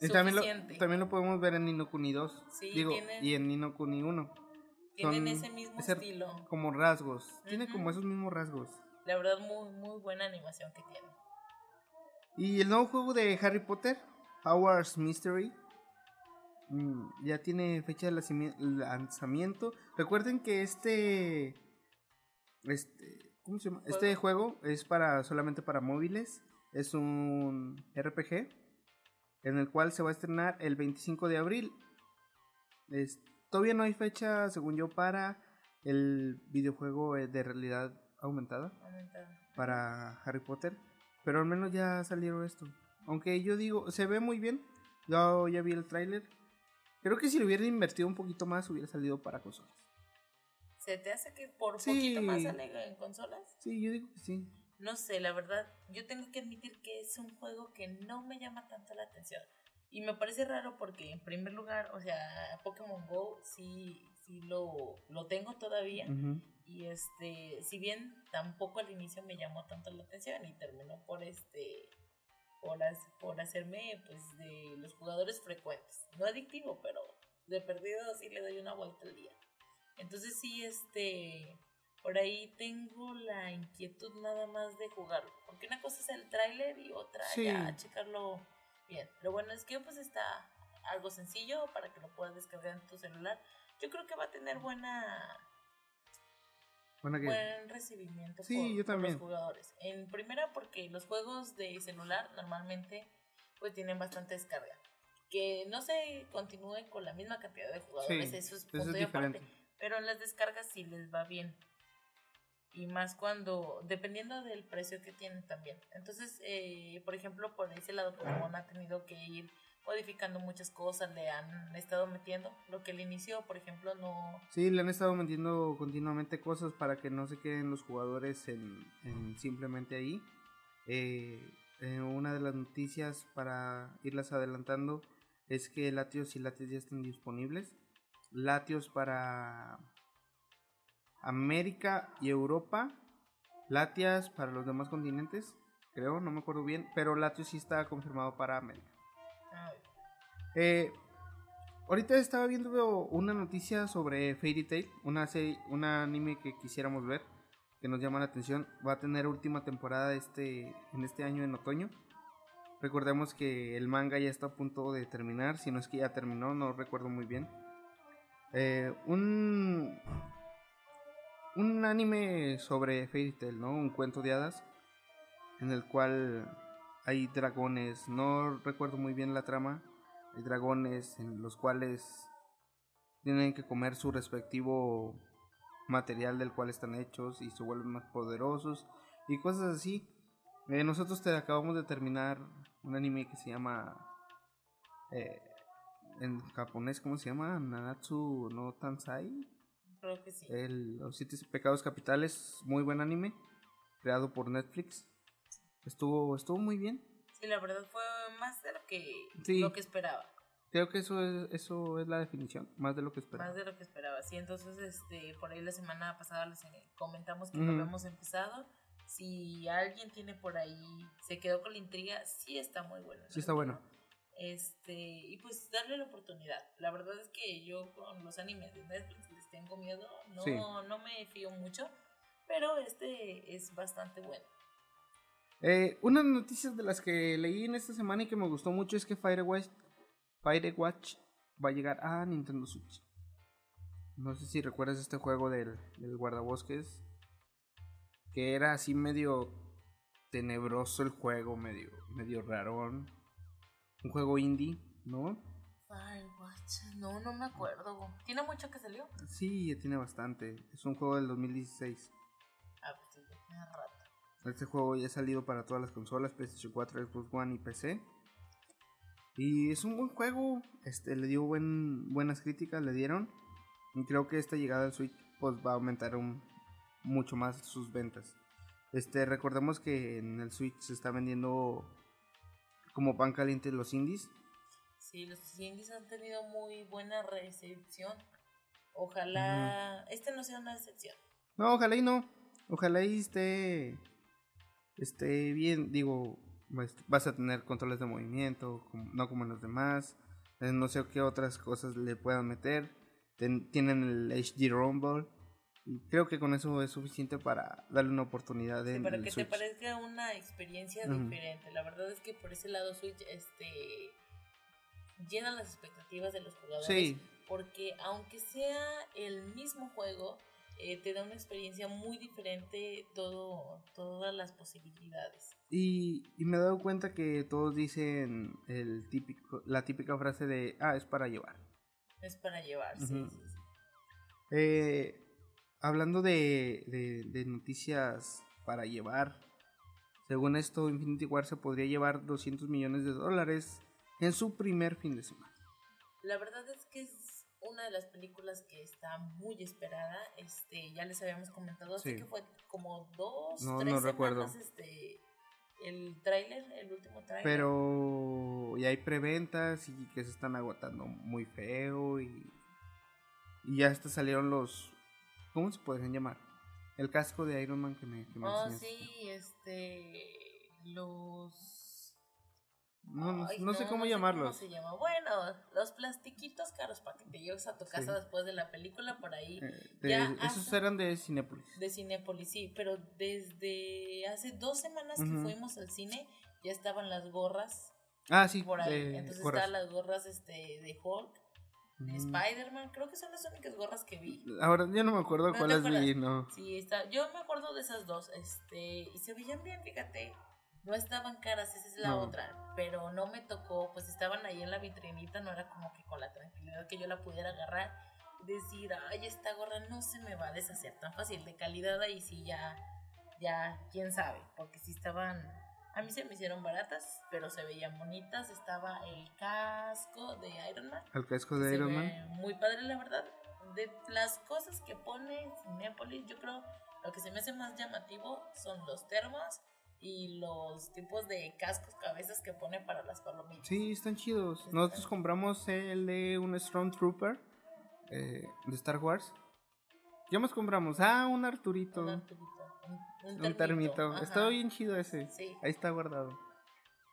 A: Y también lo, también lo podemos ver en Nino Kuni 2. Sí, digo, y en Nino Kuni 1.
B: Tienen ese mismo estilo.
A: Como rasgos. Tiene como esos mismos rasgos.
B: La verdad, muy, muy buena animación que tiene.
A: Y el nuevo juego de Harry Potter, Howard's Mystery, ya tiene fecha de lanzamiento. Recuerden que este, este, ¿cómo se llama? Este juego es para solamente para móviles. Es un RPG en el cual se va a estrenar el 25 de abril. Este, Todavía no hay fecha, según yo, para el videojuego eh, de realidad aumentada, para Harry Potter. Pero al menos ya salieron esto. Aunque yo digo, se ve muy bien. Yo ya vi el tráiler. Creo que si lo hubieran invertido un poquito más hubiera salido para consolas.
B: ¿Se te hace que por poquito más sale en consolas?
A: Sí, yo digo que sí.
B: No sé, la verdad, yo tengo que admitir que es un juego que no me llama tanto la atención. Y me parece raro porque en primer lugar, o sea, Pokémon Go sí, sí lo, lo tengo todavía. Y este, si bien tampoco al inicio me llamó tanto la atención y terminó por este por, por hacerme pues de los jugadores frecuentes. No adictivo, pero de perdido sí le doy una vuelta al día. Entonces sí, este, por ahí tengo la inquietud nada más de jugarlo. Porque una cosa es el tráiler y otra ya checarlo Bien, lo bueno es que pues está algo sencillo para que lo puedas descargar en tu celular. Yo creo que va a tener buena buen recibimiento por, los jugadores. En primera porque los juegos de celular normalmente pues tienen bastante descarga. Que no se continúe con la misma cantidad de jugadores, eso es punto aparte. Pero en las descargas sí les va bien y más cuando, dependiendo del precio que tienen también. Entonces, eh, por ejemplo, por ese lado Pokémon ha tenido que ir modificando muchas cosas, le han estado metiendo, lo que el inicio, por ejemplo, no...
A: Sí, le han estado metiendo continuamente cosas para que no se queden los jugadores en, simplemente ahí. Eh, eh, una de las noticias para irlas adelantando es que Latios y Latios ya están disponibles. Latios para América y Europa. Latias para los demás continentes, creo, no me acuerdo bien, pero Latios sí está confirmado para América. Eh, ahorita estaba viendo una noticia sobre Fairy Tail, una serie, un anime que quisiéramos ver, que nos llama la atención. Va a tener última temporada este, en este año en otoño. Recordemos que el manga ya está a punto de terminar, si no es que ya terminó, no recuerdo muy bien. Eh, un un anime sobre Fairy Tail, ¿no? Un cuento de hadas en el cual hay dragones, no recuerdo muy bien la trama, hay dragones en los cuales tienen que comer su respectivo material del cual están hechos y se vuelven más poderosos y cosas así. Eh, nosotros te acabamos de terminar un anime que se llama eh, en japonés, ¿cómo se llama? Nanatsu no Tansai
B: Creo que sí.
A: El, Los Siete Pecados Capitales, muy buen anime, creado por Netflix. Estuvo, estuvo muy bien.
B: Sí, la verdad fue más de lo que, lo que esperaba.
A: Creo que eso es, eso es la definición, más de lo que esperaba.
B: Más de lo que esperaba, sí. Entonces, este, por ahí la semana pasada les comentamos que lo habíamos empezado. Si alguien tiene por ahí, se quedó con la intriga, sí está muy bueno.
A: Sí está bueno.
B: Este, y pues darle la oportunidad. La verdad es que yo con los animes de Netflix les tengo miedo, no, no me fío mucho, pero este es bastante bueno.
A: Eh, unas noticias de las que leí en esta semana y que me gustó mucho es que Firewatch, Firewatch va a llegar a Nintendo Switch. No sé si recuerdas este juego del, del guardabosques. Que era así medio tenebroso el juego, medio, medio rarón. Un juego indie, ¿no?
B: Firewatch, no, no me acuerdo. ¿Tiene mucho que salió?
A: Sí, tiene bastante. Es un juego del 2016.
B: Ah, pues tiene rato.
A: Este juego ya ha salido para todas las consolas, PlayStation 4, Xbox One y PC. Y es un buen juego. Este le dio buen, buenas críticas, le dieron. Y creo que esta llegada al Switch pues, va a aumentar un, mucho más sus ventas. Este, recordemos que en el Switch se está vendiendo como pan caliente los indies.
B: Sí, los indies han tenido muy buena recepción. Ojalá este no sea una excepción.
A: No, ojalá y no. Ojalá y esté esté bien, digo, pues, vas a tener controles de movimiento, no como en los demás. Eh, no sé qué otras cosas le puedan meter. tienen el HD Rumble. Y creo que con eso es suficiente para darle una oportunidad
B: de para que te parezca una experiencia diferente. La verdad es que por ese lado Switch este llena las expectativas de los jugadores. Sí. Porque aunque sea el mismo juego, eh, te da una experiencia muy diferente todo, todas las posibilidades.
A: Y, y, me he dado cuenta que todos dicen el típico, la típica frase de, ah, es para llevar.
B: Es para llevar, sí, sí,
A: eh, hablando de, de, de, noticias para llevar, según esto, Infinity War se podría llevar 200 millones de dólares en su primer fin de semana.
B: La verdad es que es una de las películas que está muy esperada. Este, ya les habíamos comentado, así que fue como dos, no, tres no recuerdo. este el tráiler, el último tráiler.
A: Pero ya hay preventas y que se están agotando muy feo y y ya hasta salieron los ¿cómo se pueden llamar? El casco de Iron Man que me que
B: Oh, sí, este los
A: no, sé cómo llamarlos.
B: se llama. Bueno, los plastiquitos caros para que te lleves a tu casa después de la película por ahí.
A: Eh, esos eran de Cinépolis.
B: De Cinépolis, sí, pero desde hace dos semanas que fuimos al cine ya estaban las gorras.
A: Ah, sí.
B: Por ahí. Entonces estaban las gorras este, de Hulk. De Spider-Man, creo que son las únicas gorras que vi.
A: Ahora ya no me acuerdo cuáles vi, no.
B: Sí, está, yo me acuerdo de esas dos, este, y se veían bien, fíjate no estaban caras, esa es la otra, pero no me tocó, pues estaban ahí en la vitrinita, no era como que con la tranquilidad que yo la pudiera agarrar decir, ay, esta gorra no se me va a deshacer tan fácil, de calidad ahí sí ya, ya, quién sabe, porque si estaban, a mí se me hicieron baratas, pero se veían bonitas, estaba el casco de Iron Man.
A: El casco de Iron Man.
B: Muy padre, la verdad. De las cosas que pone Cinepolis, yo creo lo que se me hace más llamativo son los termos y los tipos de cascos, cabezas que pone para las palomitas.
A: Sí, están chidos. Nosotros compramos el de un Stormtrooper eh, de Star Wars. ¿Qué más compramos? Ah, un Arturito.
B: Un Arturito. Un, termito.
A: Está bien chido ese. Sí. Ahí está guardado.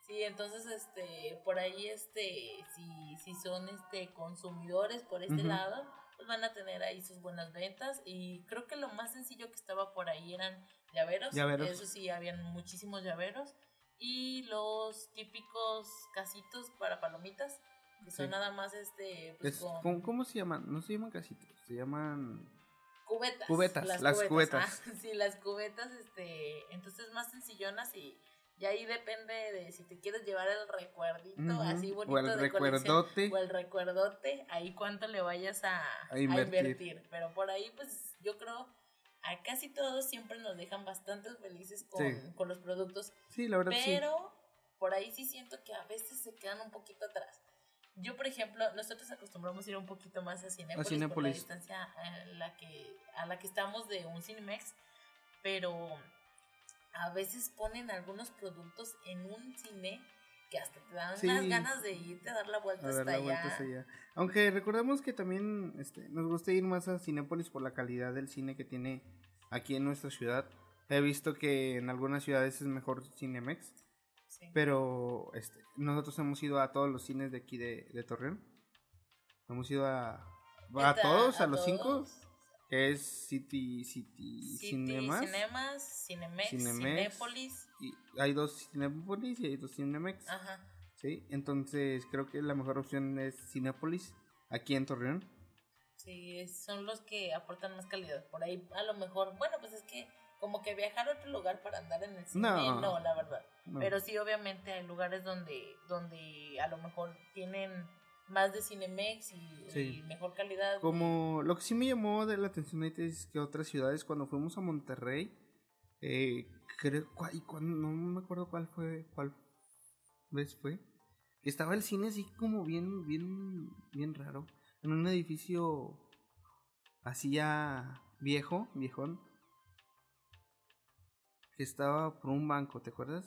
B: Sí, entonces, este, por ahí, este, si, si son, este, consumidores por este lado, pues van a tener ahí sus buenas ventas y creo que lo más sencillo que estaba por ahí eran llaveros, eso sí, habían muchísimos llaveros y los típicos casitos para palomitas que son nada más este
A: pues ¿cómo, se llaman? No se llaman casitos, se llaman
B: cubetas.
A: Cubetas, las, cubetas.
B: sí, las cubetas este, entonces más sencillonas y y ahí depende de si te quieres llevar el recuerdito así bonito o el de recuerdote. o el recuerdote, ahí cuánto le vayas a, invertir. Pero por ahí, pues yo creo a casi todos siempre nos dejan bastante felices con, con los productos.
A: Sí, la verdad.
B: Pero por ahí sí siento que a veces se quedan un poquito atrás. Yo, por ejemplo, nosotros acostumbramos ir un poquito más a Cinepolis, a Cinépolis. por la distancia a la, que, a la que estamos de un Cinemex, pero a veces ponen algunos productos en un cine que hasta te dan unas ganas de irte a dar la vuelta, hasta, allá.
A: Aunque recordemos que también este, nos gusta ir más a Cinépolis por la calidad del cine que tiene aquí en nuestra ciudad. He visto que en algunas ciudades es mejor Cinemex.
B: Sí.
A: Pero este, nosotros hemos ido a todos los cines de aquí de, de Torreón. Hemos ido a, a todos, a,
B: ¿A
A: los cinco. Que es City, City,
B: City,
A: Cinemas.
B: Cinemas, Cinemex,
A: Cinemex.
B: Cinépolis.
A: Y hay dos Cinepolis y hay dos Cinemex.
B: Ajá.
A: Sí, entonces creo que la mejor opción es Cinépolis, aquí en Torreón.
B: Sí, son los que aportan más calidad. Por ahí, a lo mejor, bueno, pues es que como que viajar a otro lugar para andar en el cine,
A: No.
B: no, la verdad.
A: No.
B: Pero sí, obviamente hay lugares donde, donde a lo mejor tienen más de Cinemex y,
A: Sí.
B: y mejor calidad.
A: Como lo que sí me llamó de la atención es que otras ciudades, cuando fuimos a Monterrey, eh, creo, y cuando, no me acuerdo cuál fue, cuál vez fue, estaba el cine así como bien, bien, bien raro, en un edificio así ya viejo, viejón, que estaba por un banco, ¿te acuerdas?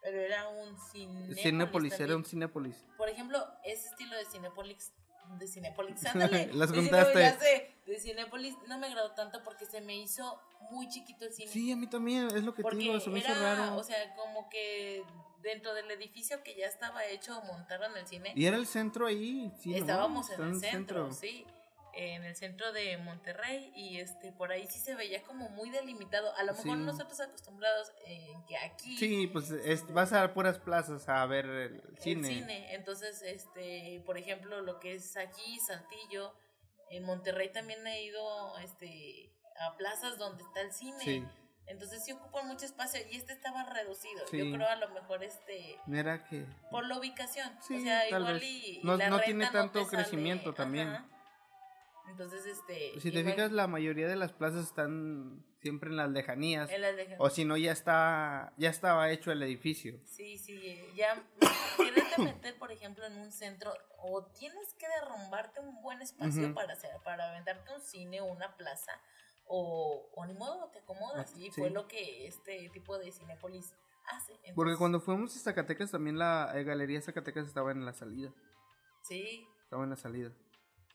B: Pero era un Cinépolis.
A: Cinépolis, era un Cinépolis.
B: Por ejemplo, ese estilo de Cinépolis, de Cinépolis, ándale.
A: Las
B: sé, de Cinépolis no me agradó tanto porque se me hizo muy chiquito el cine.
A: Sí, a mí también, es lo que te digo, se me hizo
B: era,
A: raro.
B: o sea, como que dentro del edificio que ya estaba hecho, montaron el cine.
A: y era el centro ahí, sí, ¿no?
B: Estábamos
A: Está
B: en el centro, sí, en el centro de Monterrey y este por ahí sí se veía como muy delimitado. A lo mejor
A: Sí.
B: nosotros acostumbrados en que aquí
A: Sí, pues es- vas a puras plazas a ver el
B: el
A: cine.
B: cine. Entonces, este, por ejemplo, lo que es aquí, Saltillo, en Monterrey también he ido este, a plazas donde está el cine.
A: Sí,
B: Entonces sí ocupan mucho espacio y este estaba reducido.
A: Sí.
B: Yo creo a lo mejor este
A: mira que
B: por la ubicación.
A: Sí,
B: o sea, igual y, y
A: No-
B: la
A: no
B: renta
A: tiene tanto crecimiento también.
B: ajá. Entonces, este.
A: si te
B: igual
A: fijas la mayoría de las plazas están siempre en las lejanías
B: en las de-
A: o si no ya está ya estaba hecho el edificio.
B: Sí, sí, ya quererte meter, por ejemplo, en un centro o tienes que derrumbarte un buen espacio para hacer, para aventarte un cine o una plaza o, o ni modo te acomodas
A: Ah,
B: y
A: sí.
B: fue lo que este tipo de Cinépolis hace.
A: Porque cuando fuimos a Zacatecas también la eh, galería Zacatecas estaba en la salida,
B: Sí,
A: estaba en la salida.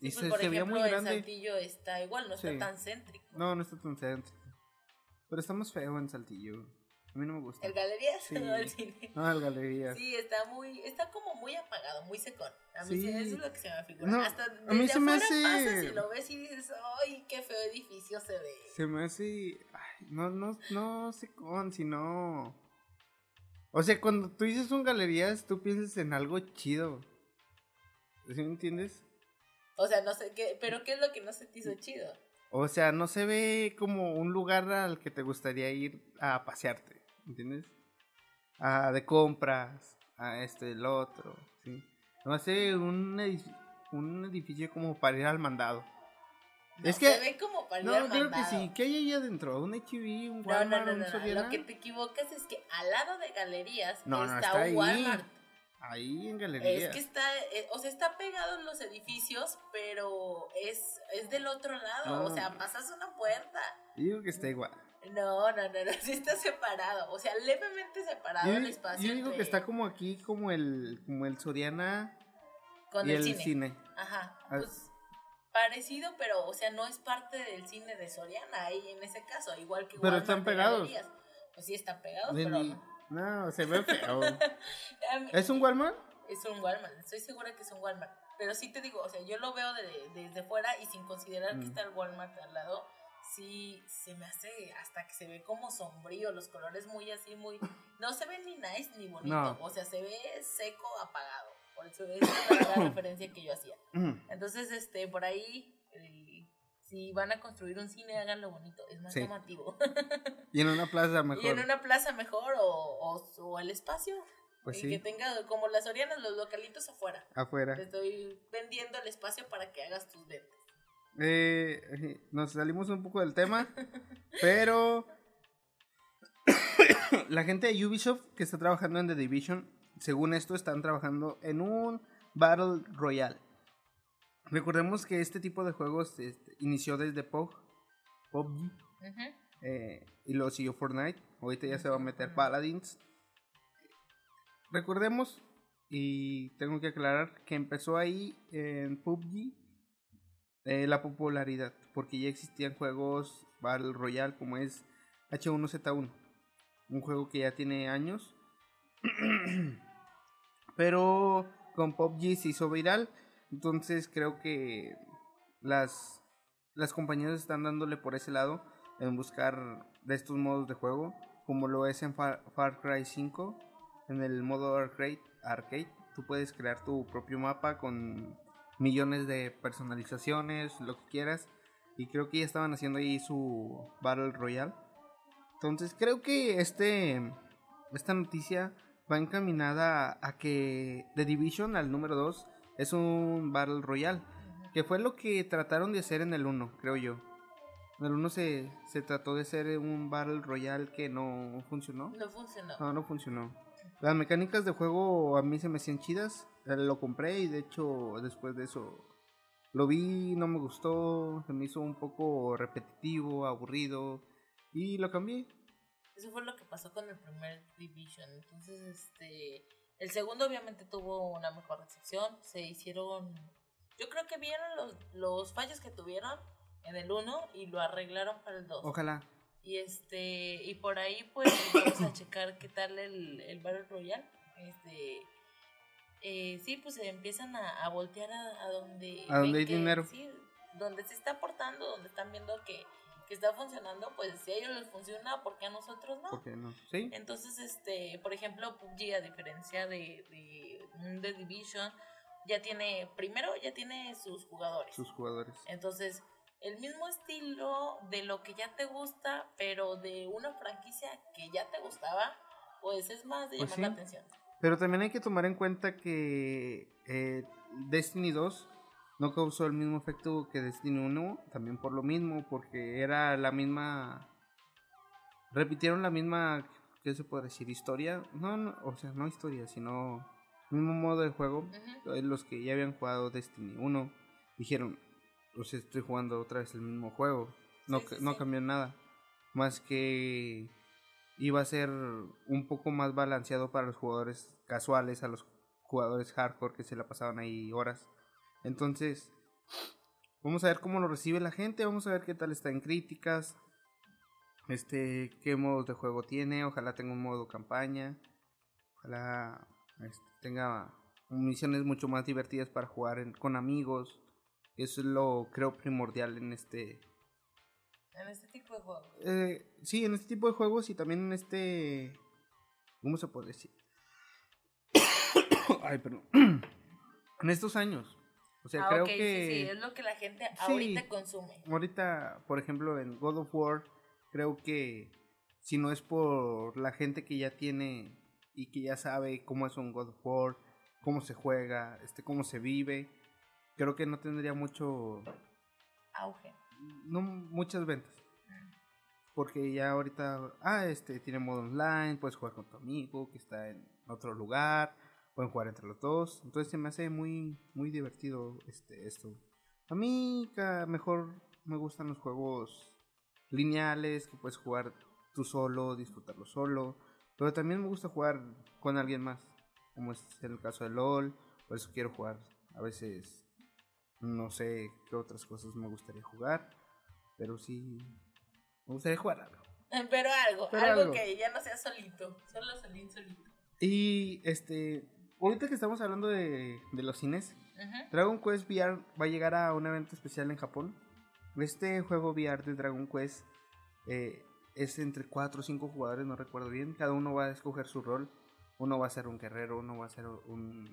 A: Y
B: sí, pues,
A: se,
B: por
A: se veía
B: ejemplo,
A: muy
B: en
A: grande.
B: Saltillo está igual, no está tan céntrico.
A: No, no está tan céntrico. Pero está más feo en Saltillo. A mí no me gusta.
B: El Galerías
A: Sí.
B: no el cine.
A: No, el galería.
B: Sí, está muy, está como muy apagado, muy secón. A mí
A: Sí.
B: eso es lo que se me figura.
A: No,
B: Hasta
A: a mí
B: desde
A: se me hace-
B: pasas y lo ves y dices, ¡ay, qué feo edificio se ve!
A: Se me hace. ay, no, no, no sé con, sino. O sea, cuando tú dices un galerías, tú piensas en algo chido. ¿Sí me entiendes?
B: O sea, no sé qué, pero ¿qué es lo que no se te hizo chido?
A: O sea, no se ve como un lugar al que te gustaría ir a pasearte. ¿Entiendes? A de compras, a este, el otro. ¿sí? No sé, un, edifi- un edificio como para ir al mandado.
B: No,
A: es que.
B: Se ve como para ir
A: No,
B: al
A: creo que sí. ¿Qué hay ahí adentro? ¿Un HB? ¿Un
B: No, no,
A: Walmart?
B: no,
A: ¿Un
B: no, no,
A: Soriana?
B: Lo que te equivocas es que al lado de galerías está,
A: está
B: un. Walmart.
A: Ahí en galería.
B: Es que está, eh, o sea, está pegado en los edificios, pero es, es del otro lado. O sea, pasas una puerta.
A: Digo que está igual.
B: No, no, no, no, sí está separado. O sea, levemente separado
A: Yo,
B: el espacio.
A: yo digo que está como aquí, como el, como el Soriana
B: con
A: y
B: el,
A: el
B: cine. Ajá.
A: Ah.
B: Pues parecido, pero, o sea, no es parte del cine de Soriana ahí en ese caso, igual que
A: Pero
B: Walmart
A: están pegados.
B: Pues sí, están pegados, pero no.
A: Se ve feo. ¿Es un Walmart?
B: Es un Walmart, estoy segura que es un Walmart. Pero sí te digo, o sea, yo lo veo de- desde fuera y sin considerar que
A: Mm.
B: está el Walmart al lado, sí se me hace hasta que se ve como sombrío, los colores muy así, muy... No se ve ni nice ni bonito,
A: No.
B: o sea, se ve seco, apagado. Por eso era la referencia que yo hacía. Entonces, este, por ahí, eh, si van a construir un cine, háganlo bonito, es más
A: Sí.
B: llamativo.
A: Y en una plaza mejor.
B: y en una plaza mejor o, o, o el espacio.
A: Pues
B: y
A: sí,
B: que tenga como las Sorianas, los localitos afuera.
A: afuera.
B: Te estoy vendiendo el espacio para que hagas tus ventas.
A: Eh, eh, nos salimos un poco del tema, pero la gente de Ubisoft que está trabajando en The Division, según esto, están trabajando en un Battle Royale. Recordemos que este tipo de juegos este, inició desde PUBG, PUBG eh, y lo siguió Fortnite. Ahorita ya se va a meter Paladins. Recordemos, y tengo que aclarar, que empezó ahí en PUBG eh, la popularidad, porque ya existían juegos Battle Royale como es H1Z1, un juego que ya tiene años Pero con PUBG se hizo viral. Entonces creo que las, las compañías están dándole por ese lado en buscar de estos modos de juego. Como lo es en Far, Cry 5. En el modo arcade, arcade. Tú puedes crear tu propio mapa con millones de personalizaciones, lo que quieras. Y creo que ya estaban haciendo ahí su Battle Royale. Entonces creo que este esta noticia va encaminada a, que The Division, al número 2, es un Battle Royale. Que fue lo que trataron de hacer en el 1, creo yo. En el 1 se, se trató de hacer un Battle Royale que no funcionó.
B: No funcionó.
A: No, no funcionó. Las mecánicas de juego a mí se me hacían chidas. Lo compré y de hecho después de eso lo vi, no me gustó, se me hizo un poco repetitivo, aburrido y lo cambié.
B: Eso fue lo que pasó con el primer Division. Entonces, este, el segundo obviamente tuvo una mejor recepción. Se hicieron, yo creo que vieron los, los fallos que tuvieron en el 1 y lo arreglaron para el 2.
A: Ojalá.
B: Y este, y por ahí pues vamos a checar qué tal el, el Battle Royale. Este, eh, sí, pues se empiezan a, voltear a, donde...
A: A donde hay dinero.
B: Sí, donde se está aportando, donde están viendo que que está funcionando, pues si a ellos les funciona, ¿por qué a nosotros no?
A: ¿Por qué no? Sí.
B: Entonces, este, por ejemplo, PUBG, a diferencia de, de, de Division, ya tiene, primero ya tiene sus jugadores.
A: Sus jugadores.
B: Entonces, el mismo estilo de lo que ya te gusta, pero de una franquicia que ya te gustaba, pues es más de pues llamar la atención.
A: Pero también hay que tomar en cuenta que eh, Destiny 2 no causó el mismo efecto que Destiny 1, también por lo mismo, porque era la misma... Repitieron la misma, ¿qué se puede decir? Historia. No, no o sea, no historia, sino mismo modo de juego. Los que ya habían jugado Destiny 1 dijeron, o sea, estoy jugando otra vez el mismo juego. No, no cambió nada. Más que iba a ser un poco más balanceado para los jugadores casuales, a los jugadores hardcore que se la pasaban ahí horas. Entonces, vamos a ver cómo lo recibe la gente, vamos a ver qué tal está en críticas, este, qué modos de juego tiene, ojalá tenga un modo campaña, ojalá este, tenga misiones mucho más divertidas para jugar con amigos, eso es lo creo primordial en este...
B: En este tipo de juegos.
A: Eh, sí, en este tipo de juegos y también en este... ¿Cómo se puede decir? Ay, perdón. en estos años. O sea, ah, creo que.
B: Sí, sí, es lo que la gente ahorita consume.
A: Ahorita, por ejemplo, en God of War, creo que si no es por la gente que ya tiene y que ya sabe cómo es un God of War, cómo se juega, este, cómo se vive, creo que no tendría mucho.
B: Auge.
A: No muchas ventas. Porque ya ahorita, ah, este, tiene modo online, puedes jugar con tu amigo que está en otro lugar pueden jugar entre los dos. Entonces se me hace muy, muy divertido este, esto. A mí mejor me gustan los juegos lineales, que puedes jugar tú solo, disfrutarlo solo. Pero también me gusta jugar con alguien más, como es el caso de LOL. Por eso quiero jugar. A veces no sé qué otras cosas me gustaría jugar. Pero sí, me gustaría jugar algo.
B: Pero algo, algo, que ya no sea solito, solo solito, solito.
A: Y este, ahorita que estamos hablando de, los cines, Dragon Quest VR va a llegar a un evento especial en Japón. Este juego VR de Dragon Quest eh, es entre 4 o 5 jugadores, no recuerdo bien. Cada uno va a escoger su rol. Uno va a ser un guerrero, uno va a ser un...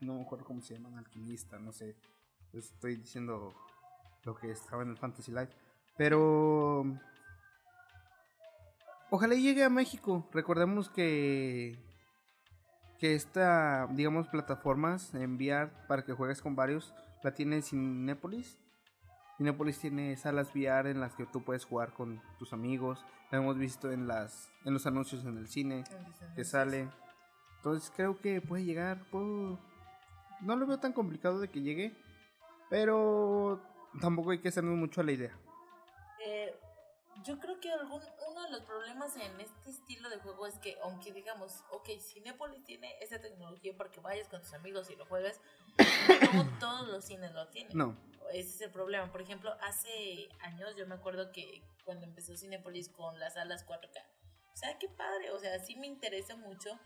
A: no me acuerdo cómo se llama, un alquimista, no sé. Estoy diciendo lo que estaba en el Fantasy Life. Pero... Ojalá llegue a México. Recordemos que que esta, digamos, plataformas enviar para que juegues con varios, la tiene Cinepolis. Cinepolis tiene salas VR en las que tú puedes jugar con tus amigos. La hemos visto en las en los anuncios en el cine que sale. Entonces creo que puede llegar. No lo veo tan complicado de que llegue, pero tampoco hay que hacernos mucho a la idea.
B: Eh, yo creo que algún, uno de los problemas en este estilo de juego es que, aunque digamos, ok, Cinepolis tiene esa tecnología para que vayas con tus amigos y lo juegues, no todos los cines lo tienen.
A: No.
B: Ese es el problema. Por ejemplo, hace años yo me acuerdo que cuando empezó Cinepolis con las salas 4K, o sea, qué padre, o sea, sí me interesa mucho,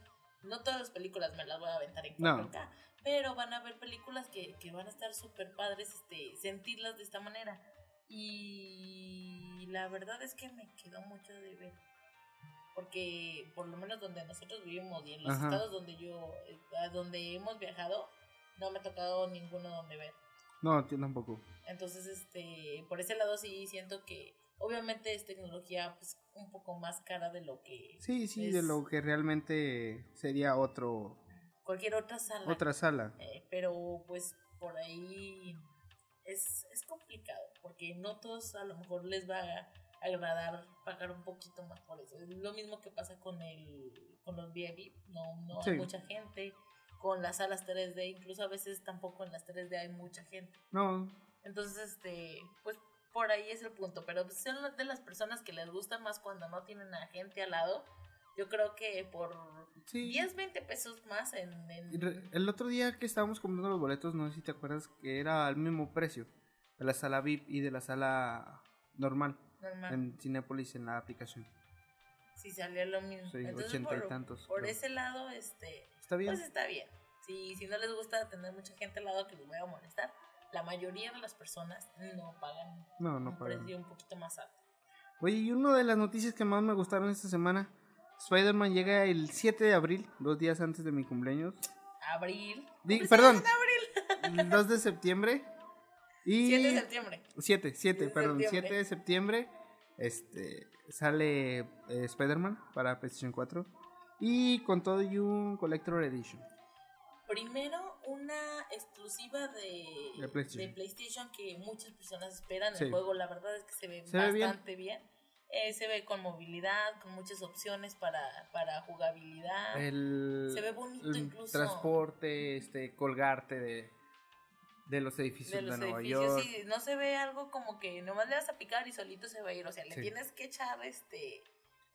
B: No todas las películas me las voy a aventar en
A: No.
B: 4K, pero van a haber películas que, que van a estar súper padres este, sentirlas de esta manera. Y la verdad es que me quedó mucho de ver. Porque por lo menos donde nosotros vivimos y en los
A: Ajá.
B: estados donde yo, eh, a donde hemos viajado, no me ha tocado ninguno donde ver.
A: No, yo tampoco.
B: Entonces, este, por ese lado sí siento que obviamente es tecnología pues un poco más cara de lo que
A: Sí, sí,
B: es
A: de lo que realmente sería otro
B: cualquier otra sala.
A: otra sala.
B: Eh, pero pues por ahí es, es complicado porque no todos a lo mejor les va a agradar pagar un poquito más por eso. Es lo mismo que pasa con el con los VIP, no no
A: Sí.
B: hay mucha gente con las salas 3D, incluso a veces tampoco en las 3D hay mucha gente.
A: No,
B: Entonces, este, pues por ahí es el punto. Pero son de las personas que les gusta más cuando no tienen a gente al lado. Yo creo que por
A: sí.
B: 10, 20 pesos más en... en-
A: Y El otro día que estábamos comprando los boletos, no sé si te acuerdas que era al mismo precio de la sala VIP y de la sala normal
B: normal.
A: en Cinépolis en la aplicación.
B: Si salía lo mismo.
A: Sí,
B: Entonces,
A: ochenta y
B: por,
A: tantos,
B: por
A: creo.
B: ese lado, este,
A: Está bien.
B: pues está bien. Si, si no les gusta tener mucha gente al lado que les vaya a molestar, la mayoría de las personas no pagan
A: No, no
B: un
A: pagan.
B: precio un poquito más alto.
A: Oye, y una de las noticias que más me gustaron esta semana, Spider-Man llega el 7 de abril, dos días antes de mi cumpleaños.
B: Abril.
A: Di-
B: Pues,
A: perdón,
B: abril.
A: el 2 de septiembre. Y
B: 7 de septiembre.
A: 7, 7,
B: de
A: perdón,
B: septiembre.
A: 7 de septiembre este sale eh, Spider-Man para PlayStation 4 y con todo y un Collector Edition.
B: Primero, una exclusiva de,
A: De PlayStation.
B: de PlayStation que muchas personas esperan.
A: Sí.
B: El juego, la verdad es que se ve
A: Se ve bien.
B: bastante bien. Eh, se ve con movilidad, con muchas opciones para, para jugabilidad.
A: El,
B: Se ve bonito
A: el
B: incluso.
A: transporte, este colgarte de, de los edificios
B: de
A: de,
B: los
A: Nueva
B: edificios,
A: York.
B: sí, no se ve algo como que nomás le vas a picar y solito se va a ir. O sea, le
A: Sí.
B: tienes que echar este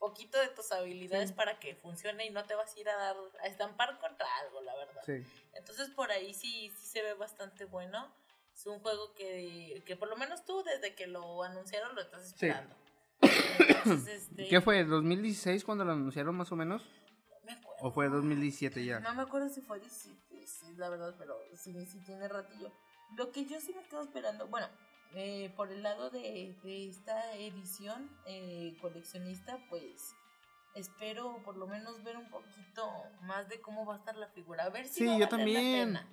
B: poquito de tus habilidades
A: Sí.
B: para que funcione y no te vas a ir a dar a estampar contra algo, la verdad.
A: Sí.
B: Entonces por ahí sí, sí se ve bastante bueno. Es un juego que, que por lo menos tú desde que lo anunciaron lo estás
A: Sí.
B: esperando. Entonces, este,
A: ¿Qué fue? ¿2016 cuando lo anunciaron más o menos?
B: no me acuerdo.
A: ¿O fue 2017 ya?
B: No me acuerdo si fue 17, sí, la verdad, pero sí, sí tiene ratillo. Lo que yo sí me quedo esperando, bueno, eh, por el lado de, de esta edición eh, coleccionista, pues espero por lo menos ver un poquito más de cómo va a estar la figura. A ver si
A: Sí,
B: va a valer la
A: también.
B: pena.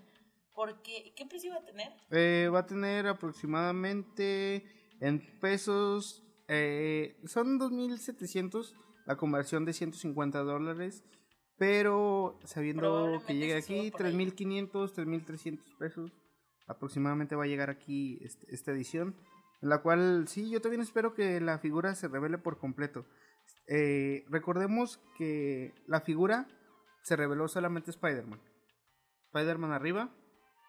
B: Porque, ¿qué precio va a tener?
A: Eh, va a tener aproximadamente en pesos, eh, son 2.700 la conversión de 150 dólares, pero sabiendo que
B: suba
A: aquí
B: por ahí.
A: 3.500, 3.300 pesos aproximadamente va a llegar aquí este- esta edición, en la cual sí, yo también espero que la figura se revele por completo. Eh, recordemos que la figura se reveló solamente Spider-Man. Spider-Man arriba,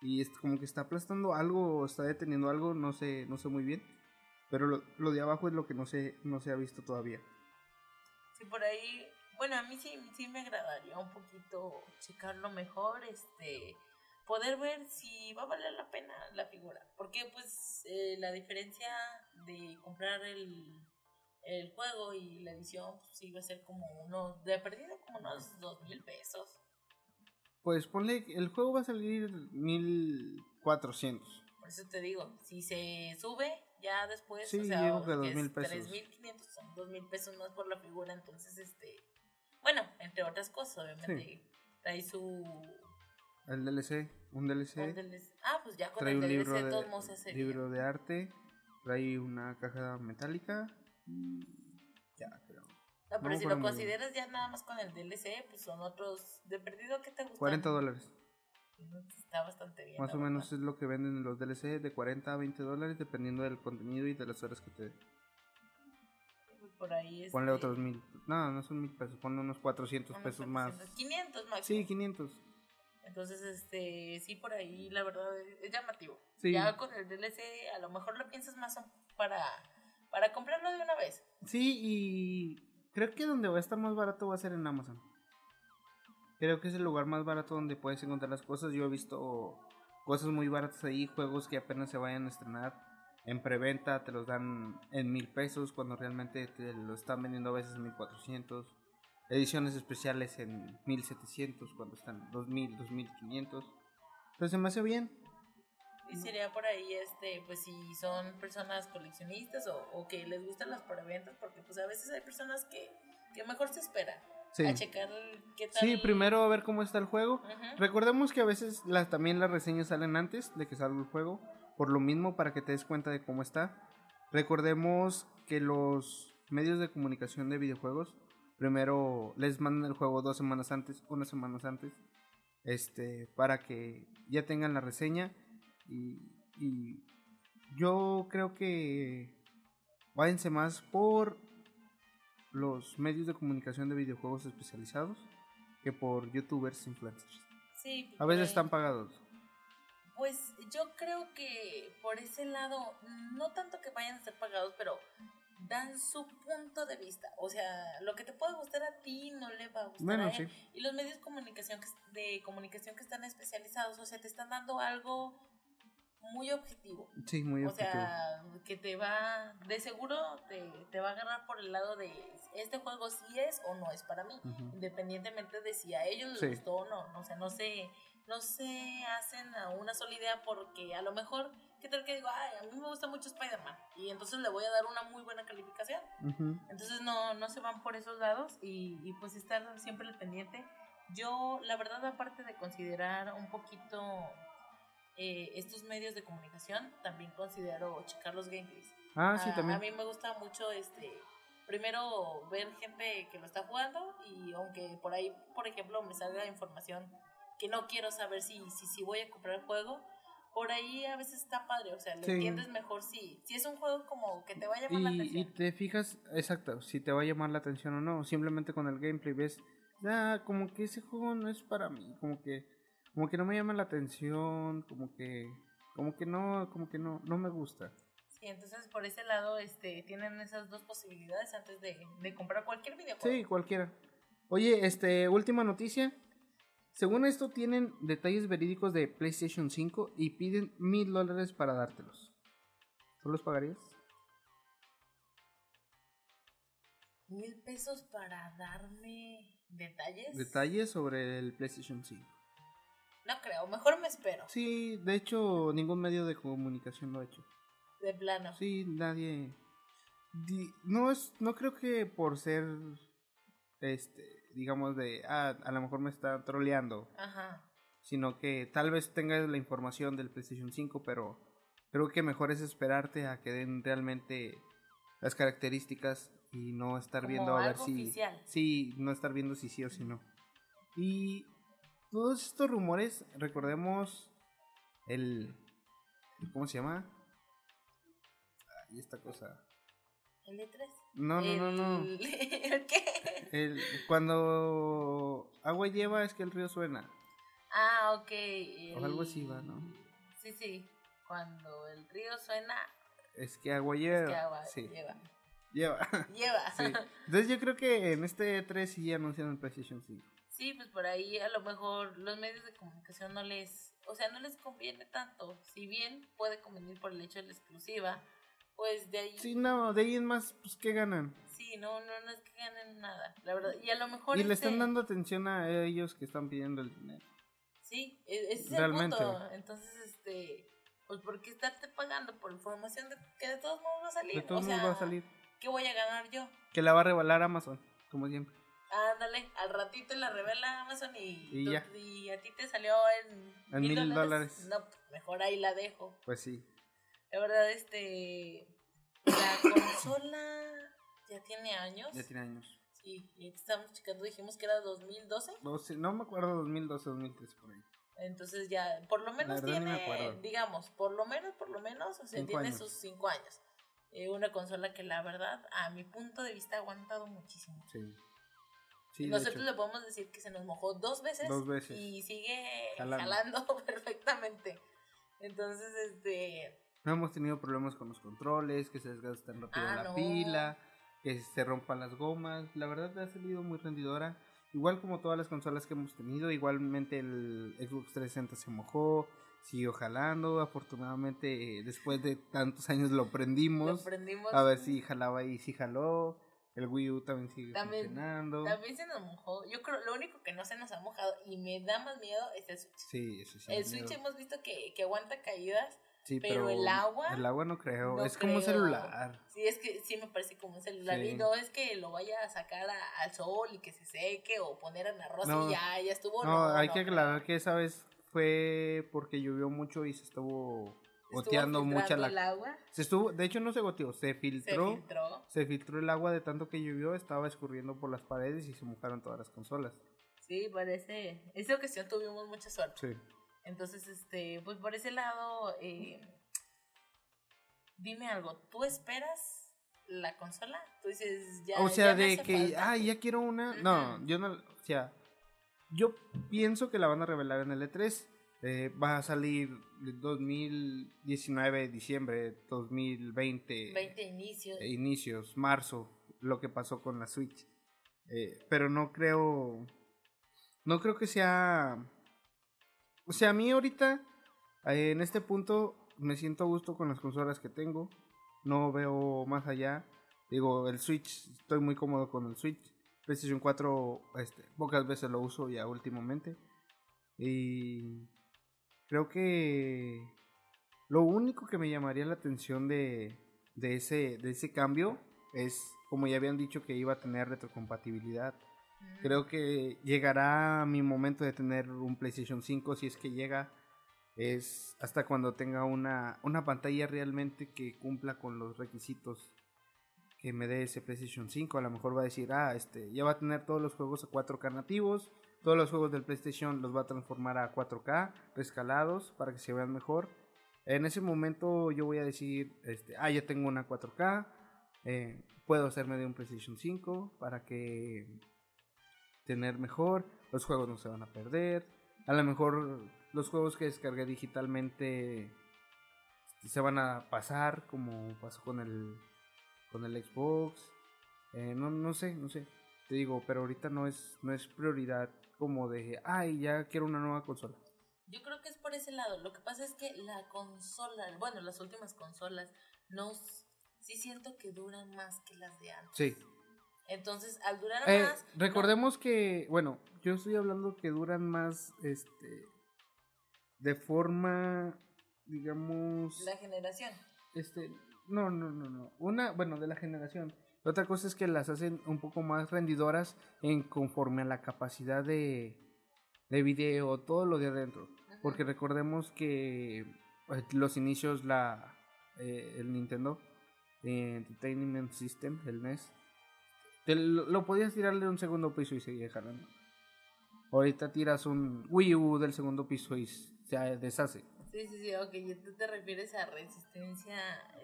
A: y es como que está aplastando algo está deteniendo algo, no sé, no sé muy bien. Pero lo, lo de abajo es lo que no se, no se ha visto todavía.
B: Sí, por ahí, bueno, a mí sí, sí me agradaría un poquito checarlo mejor, este, poder ver si va a valer la pena la figura. Porque pues eh, la diferencia de comprar el, el juego y la edición, pues sí va a ser como unos, de perdido como unos dos mil pesos.
A: Pues ponle, el juego va a salir 1400.
B: Por eso te digo, si se sube ya después,
A: Sí,
B: o sea,
A: digo que
B: es
A: 2,000 pesos.
B: 3,500 son 2,000 pesos más por la figura, entonces, este, bueno, entre otras cosas, obviamente, trae su...
A: El DLC, un DLC,
B: un DLC. Ah, pues ya con
A: trae
B: el
A: un
B: DLC
A: libro
B: de todos modos ese
A: libro de arte, trae una caja metálica. y Ya, creo.
B: No, pero si lo consideras ya nada más con el DLC, pues son otros, de perdido, ¿qué te gusta?
A: 40 dólares.
B: Está bastante bien.
A: Más o menos es lo que venden en los DLC, de 40 a 20 dólares, dependiendo del contenido y de las horas que te...
B: Pues por ahí
A: Ponle
B: este,
A: otros mil. No, no son mil pesos, ponle unos 400
B: unos
A: pesos más.
B: 400, 500 máximo.
A: Sí, 500.
B: Entonces, este, sí, por ahí la verdad es, llamativo.
A: Sí.
B: Ya con el DLC a lo mejor lo piensas más para, para comprarlo de una vez.
A: Sí, y creo que donde va a estar más barato va a ser en Amazon. Creo que es el lugar más barato donde puedes encontrar las cosas. Yo he visto cosas muy baratas ahí, juegos que apenas se vayan a estrenar. En preventa te los dan en mil pesos cuando realmente te lo están vendiendo a veces en mil cuatrocientos. Ediciones especiales en 1700 cuando están 2000, 2500. Entonces se me hace bien.
B: Y sería por ahí, este, pues si son personas coleccionistas o, o que les gustan las preventas, porque pues a veces hay personas que, que mejor se esperan
A: Sí.
B: a checar qué tal.
A: Sí, primero a ver cómo está el juego.
B: Ujú.
A: Recordemos que a veces las, también las reseñas salen antes de que salga el juego, por lo mismo para que te des cuenta de cómo está. Recordemos que los medios de comunicación de videojuegos primero les mandan el juego dos semanas antes, unas semanas antes, este, para que ya tengan la reseña y, y yo creo que váyanse más por los medios de comunicación de videojuegos especializados que por youtubers influencers.
B: Sí,
A: A veces están pagados.
B: Pues yo creo que por ese lado, no tanto que vayan a ser pagados, pero dan su punto de vista. O sea, lo que te puede gustar a ti no le va a gustar
A: Bueno,
B: a
A: sí.
B: él. Y los medios de comunicación, que, de comunicación que están especializados, o sea, te están dando algo muy objetivo.
A: Sí, muy
B: O
A: objetivo.
B: sea, que te va, de seguro te, te va a agarrar por el lado de este juego sí es o no es para mí, independientemente de si a ellos les
A: Sí.
B: gustó o no. O sea, no se, no se hacen a una sola idea porque a lo mejor, ¿qué tal que digo? Ay, a mí me gusta mucho Spider-Man y entonces le voy a dar una muy buena calificación.
A: Ujú.
B: Entonces no, no se van por esos lados y, y pues estar siempre al pendiente. Yo, la verdad, aparte de considerar un poquito eh, estos medios de comunicación, también considero checar los gameplays.
A: Ah, sí,
B: A-
A: también.
B: A mí me gusta mucho este primero ver gente que lo está jugando y aunque por ahí, por ejemplo, me salga información que no quiero saber si, si, si voy a comprar el juego, por ahí a veces está padre, o sea, lo
A: Sí.
B: entiendes mejor si, si es un juego como que te va a llamar la
A: Y, y
B: atención.
A: te fijas, exacto, si te va a llamar la atención o no. Simplemente con el gameplay ves, ah, como que ese juego no es para mí, como que, como que no me llama la atención, como que, como que no, como que no, no me gusta.
B: Sí, entonces por ese lado este, tienen esas dos posibilidades antes de, de comprar cualquier videojuego.
A: Sí, cualquiera. Oye, este, última noticia. Según esto, tienen detalles verídicos de PlayStation 5 y piden mil dólares para dártelos. ¿Tú los pagarías?
B: Mil pesos para darme detalles.
A: Detalles sobre el PlayStation 5.
B: No creo, mejor me espero.
A: Sí, de hecho, ningún medio de comunicación lo ha hecho.
B: De plano.
A: Sí, nadie. di- no es, no creo que por ser, este, digamos de, ah, a lo mejor me está troleando,
B: Ajá.
A: sino que tal vez tengas la información del PlayStation 5, pero creo que mejor es esperarte a que den realmente las características y no estar
B: Como
A: viendo a ver si, sí, no estar viendo si sí o si no. Y todos estos rumores, recordemos el, ¿cómo se llama? Ay, esta cosa.
B: ¿El E3?
A: No, no, no, no.
B: El- ¿El qué?
A: El, cuando agua lleva es que el río suena.
B: Ah, ok.
A: O algo así va, ¿no?
B: Sí, sí. Cuando el río suena,
A: Es que agua lleva.
B: es que agua
A: sí.
B: lleva.
A: Lleva.
B: Lleva.
A: sí. Entonces yo creo que en este 3 sí anuncian el PlayStation 5.
B: Sí, pues por ahí a lo mejor los medios de comunicación no les, o sea, no les conviene tanto. Si bien puede convenir por el hecho de la exclusiva, pues de ahí
A: Sí, no, de ahí en más, pues ¿qué ganan?
B: sí, no, no, no es que ganen nada, la verdad. Y a lo mejor
A: Y le
B: este-
A: están dando atención a ellos que están pidiendo el dinero.
B: Sí, e- ese es
A: Realmente.
B: el punto. Entonces, este, pues ¿por qué estarte pagando por información de que de todos modos va a salir?
A: De todos
B: o
A: modos
B: sea,
A: va a salir.
B: ¿qué voy a ganar yo?
A: Que la va a revalar Amazon, como siempre.
B: Ándale, al ratito la revela Amazon y,
A: Y
B: tú-
A: ya.
B: y a ti te salió en,
A: En mil dólares.
B: No, pues, mejor ahí la dejo.
A: Pues sí.
B: La verdad, este. La consola ya tiene años.
A: Ya tiene años.
B: Sí, y estamos checando, dijimos que era 2012.
A: No, sé, no me acuerdo 2012, 2013 por ahí.
B: Entonces ya, por lo menos tiene, digamos, por lo menos, por lo menos, o sea,
A: Cinco
B: tiene
A: años.
B: sus 5 años. Eh, una consola que la verdad, a mi punto de vista, ha aguantado muchísimo.
A: Sí.
B: Nosotros le podemos decir que se nos mojó dos veces,
A: Dos veces.
B: y sigue
A: Jalando.
B: jalando, perfectamente. Entonces, este,
A: No hemos tenido problemas con los controles, que se desgastan rápido
B: Ah,
A: la
B: no.
A: pila, que se rompan las gomas. La verdad ha salido muy rendidora. Igual como todas las consolas que hemos tenido, igualmente el Xbox 360 se mojó, siguió jalando. Afortunadamente, después de tantos años lo
B: lo
A: prendimos
B: prendimos.
A: a ver si jalaba y si jaló. El Wii U también sigue
B: También-
A: funcionando.
B: También se nos mojó. Yo creo, lo único que no se nos ha mojado y me da más miedo es el Switch.
A: Sí, eso sí.
B: el
A: miedo.
B: Switch hemos visto que, que aguanta caídas.
A: Sí,
B: pero el agua,
A: El agua no creo.
B: no
A: es como un
B: creo.
A: celular.
B: Sí, es que sí me parece como un celular.
A: Sí.
B: Y no es que lo vaya a sacar a- al sol y que se seque o poner en arroz
A: No.
B: y ya, ya estuvo.
A: No, hay
B: no
A: que
B: creo.
A: aclarar que esa vez fue porque llovió mucho y se estuvo goteando mucha la.
B: el agua,
A: Se estuvo, de hecho no se goteó, se
B: se
A: filtró.
B: filtró.
A: Se filtró el agua de tanto que llovió, estaba escurriendo por las paredes y se mojaron todas las consolas.
B: Sí, parece. Esa ocasión tuvimos mucha suerte.
A: Sí.
B: Entonces, este, pues por ese lado, eh, dime algo, ¿tú esperas la consola? Tú dices, ya.
A: o sea,
B: ya
A: de que,
B: falta.
A: ah, ya quiero una. No, yo no, o sea, yo pienso que la van a revelar en el E3. Eh, va a salir de 2019, diciembre, 2020,
B: 20 inicios.
A: eh, inicios, marzo, lo que pasó con la Switch. Eh, pero no creo, no creo que sea, o sea, a mí ahorita, eh, en este punto, me siento a gusto con las consolas que tengo. No veo más allá. Digo, el Switch, estoy muy cómodo con el Switch. PlayStation 4, este, pocas veces lo uso ya últimamente. Y creo que lo único que me llamaría la atención de, de, ese, de ese cambio es, como ya habían dicho, que iba a tener retrocompatibilidad. Creo que llegará mi momento de tener un PlayStation 5 si es que llega. Es hasta cuando tenga una, una pantalla realmente que cumpla con los requisitos que me dé ese PlayStation 5. A lo mejor va a decir, ah, este, ya va a tener todos los juegos a 4K nativos. Todos los juegos del PlayStation los va a transformar a 4K, rescalados, para que se vean mejor. En ese momento yo voy a decir, este, ah, ya tengo una 4K. eh, puedo hacerme de un PlayStation 5 para que tener mejor, los juegos no se van a perder, a lo mejor los juegos que descargué digitalmente este, se van a pasar como pasó con el con el Xbox, eh, no, no sé, no sé, te digo, pero ahorita no es no es prioridad como de, ay, ya quiero una nueva consola.
B: Yo creo que es por ese lado. Lo que pasa es que la consola, bueno, las últimas consolas, no, sí siento que duran más que las de antes.
A: Sí.
B: Entonces, al durar
A: Eh,
B: más, no-
A: recordemos que, bueno, yo estoy hablando que duran más, este, de forma, digamos,
B: la generación.
A: este, no, no, no, no, una, bueno, de la generación. La otra cosa es que las hacen un poco más rendidoras en conforme a la capacidad de, de video, todo lo de adentro.
B: Ajá.
A: Porque recordemos que eh, los inicios, la, eh, el Nintendo eh, Entertainment System, el NES, te lo, lo podías tirarle un segundo piso y seguía jalando. Ahorita tiras un Wii U del segundo piso y se deshace.
B: Sí, sí, sí, ok, y tú te refieres a resistencia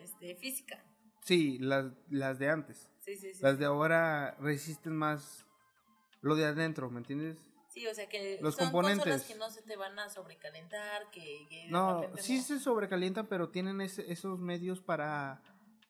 B: este, física.
A: Sí, las, las de antes.
B: Sí, sí, sí.
A: Las de ahora resisten más lo de adentro, ¿me entiendes?
B: Sí, o sea que
A: Los
B: son
A: componentes.
B: consolas que no se te van a sobrecalentar, que, que de
A: No, sí
B: no.
A: se sobrecalientan, pero tienen esos medios para,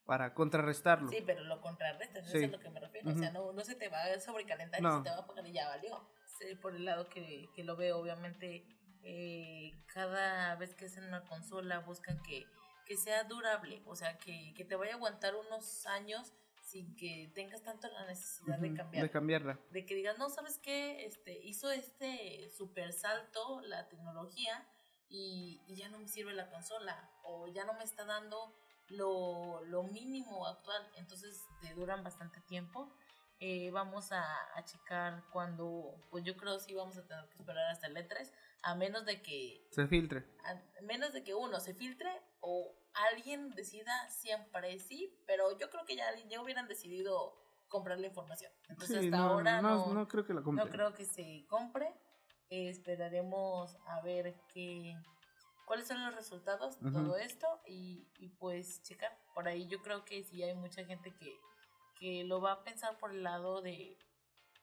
A: para contrarrestarlo.
B: Sí, pero lo contrarrestas, eso
A: Sí.
B: es a lo que me refiero. O sea, no, no se te va a sobrecalentar y
A: No.
B: se te va a apagar y ya valió. Sí, por el lado que, que lo veo, obviamente, eh, cada vez que hacen una consola buscan que, que sea durable, o sea, que, que te vaya a aguantar unos años sin que tengas tanto la necesidad de
A: Ujú,
B: cambiar.
A: de cambiarla.
B: de que digas, no, ¿sabes qué? Este, hizo este super salto la tecnología y, y ya no me sirve la consola o ya no me está dando lo, lo mínimo actual, entonces te duran bastante tiempo. Eh, vamos a, a checar cuando, pues yo creo sí vamos a tener que esperar hasta el E3, a menos de que
A: Se filtre.
B: a menos de que uno se filtre o alguien decida siempre sí, pero yo creo que ya, ya hubieran decidido comprar la información. Entonces
A: Sí,
B: hasta
A: no,
B: ahora
A: no,
B: no,
A: no creo que la
B: no
A: compren.
B: creo que se compre. Eh, esperaremos a ver qué cuáles son los resultados de todo esto y, y pues checar. Por ahí yo creo que sí hay mucha gente que, que lo va a pensar por el lado de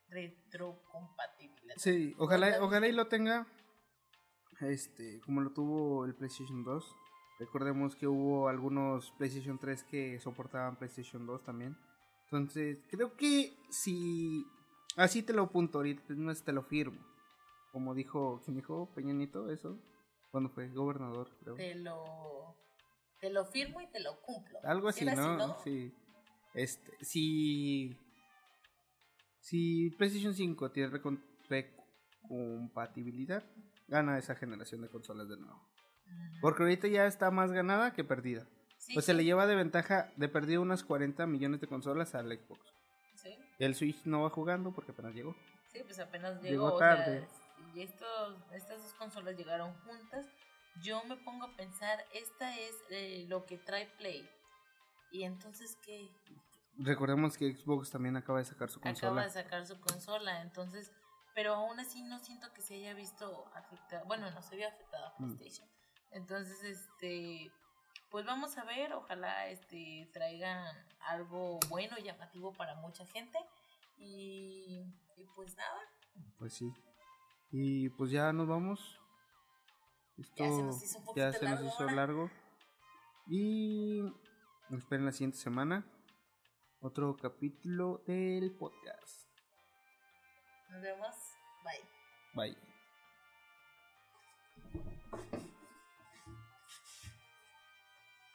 B: retrocompatibilidad.
A: Sí, ojalá, ojalá y lo tenga. Este, como lo tuvo el PlayStation 2. Recordemos que hubo algunos PlayStation 3 que soportaban PlayStation 2 también. Entonces, creo que si así te lo apunto ahorita, no es te lo firmo. Como dijo, ¿quién dijo? Peña Nieto, eso. Cuando fue gobernador, creo.
B: Te lo, te lo firmo y te lo cumplo.
A: Algo así, ¿no? Sí. Este, si Si PlayStation 5 tiene recompatibilidad, gana esa generación de consolas de nuevo.
B: Ujú.
A: Porque ahorita ya está más ganada que perdida.
B: Sí,
A: Pues se le lleva de ventaja de perdido unas 40 millones de consolas al Xbox.
B: sí,
A: El Switch no va jugando porque apenas llegó.
B: sí, pues apenas llegó.
A: Llegó
B: o sea,
A: tarde.
B: Y estos, estas dos consolas llegaron juntas. Yo me pongo a pensar, esta es eh, lo que trae Play. Y entonces, ¿qué?
A: Recordemos que Xbox también acaba de sacar su
B: Acaba
A: consola.
B: de sacar su consola, entonces, pero aún así no siento que se haya visto afectada, bueno, no se vio afectada a
A: Mm.
B: PlayStation. Entonces, este, pues vamos a ver, ojalá este traigan algo bueno, llamativo para mucha gente y, y pues nada,
A: Pues sí. Y pues ya nos vamos. Esto
B: Ya se nos hizo un
A: ya se nos hizo largo. Y esperen la siguiente semana. Otro capítulo del podcast.
B: nos vemos, bye.
A: Bye.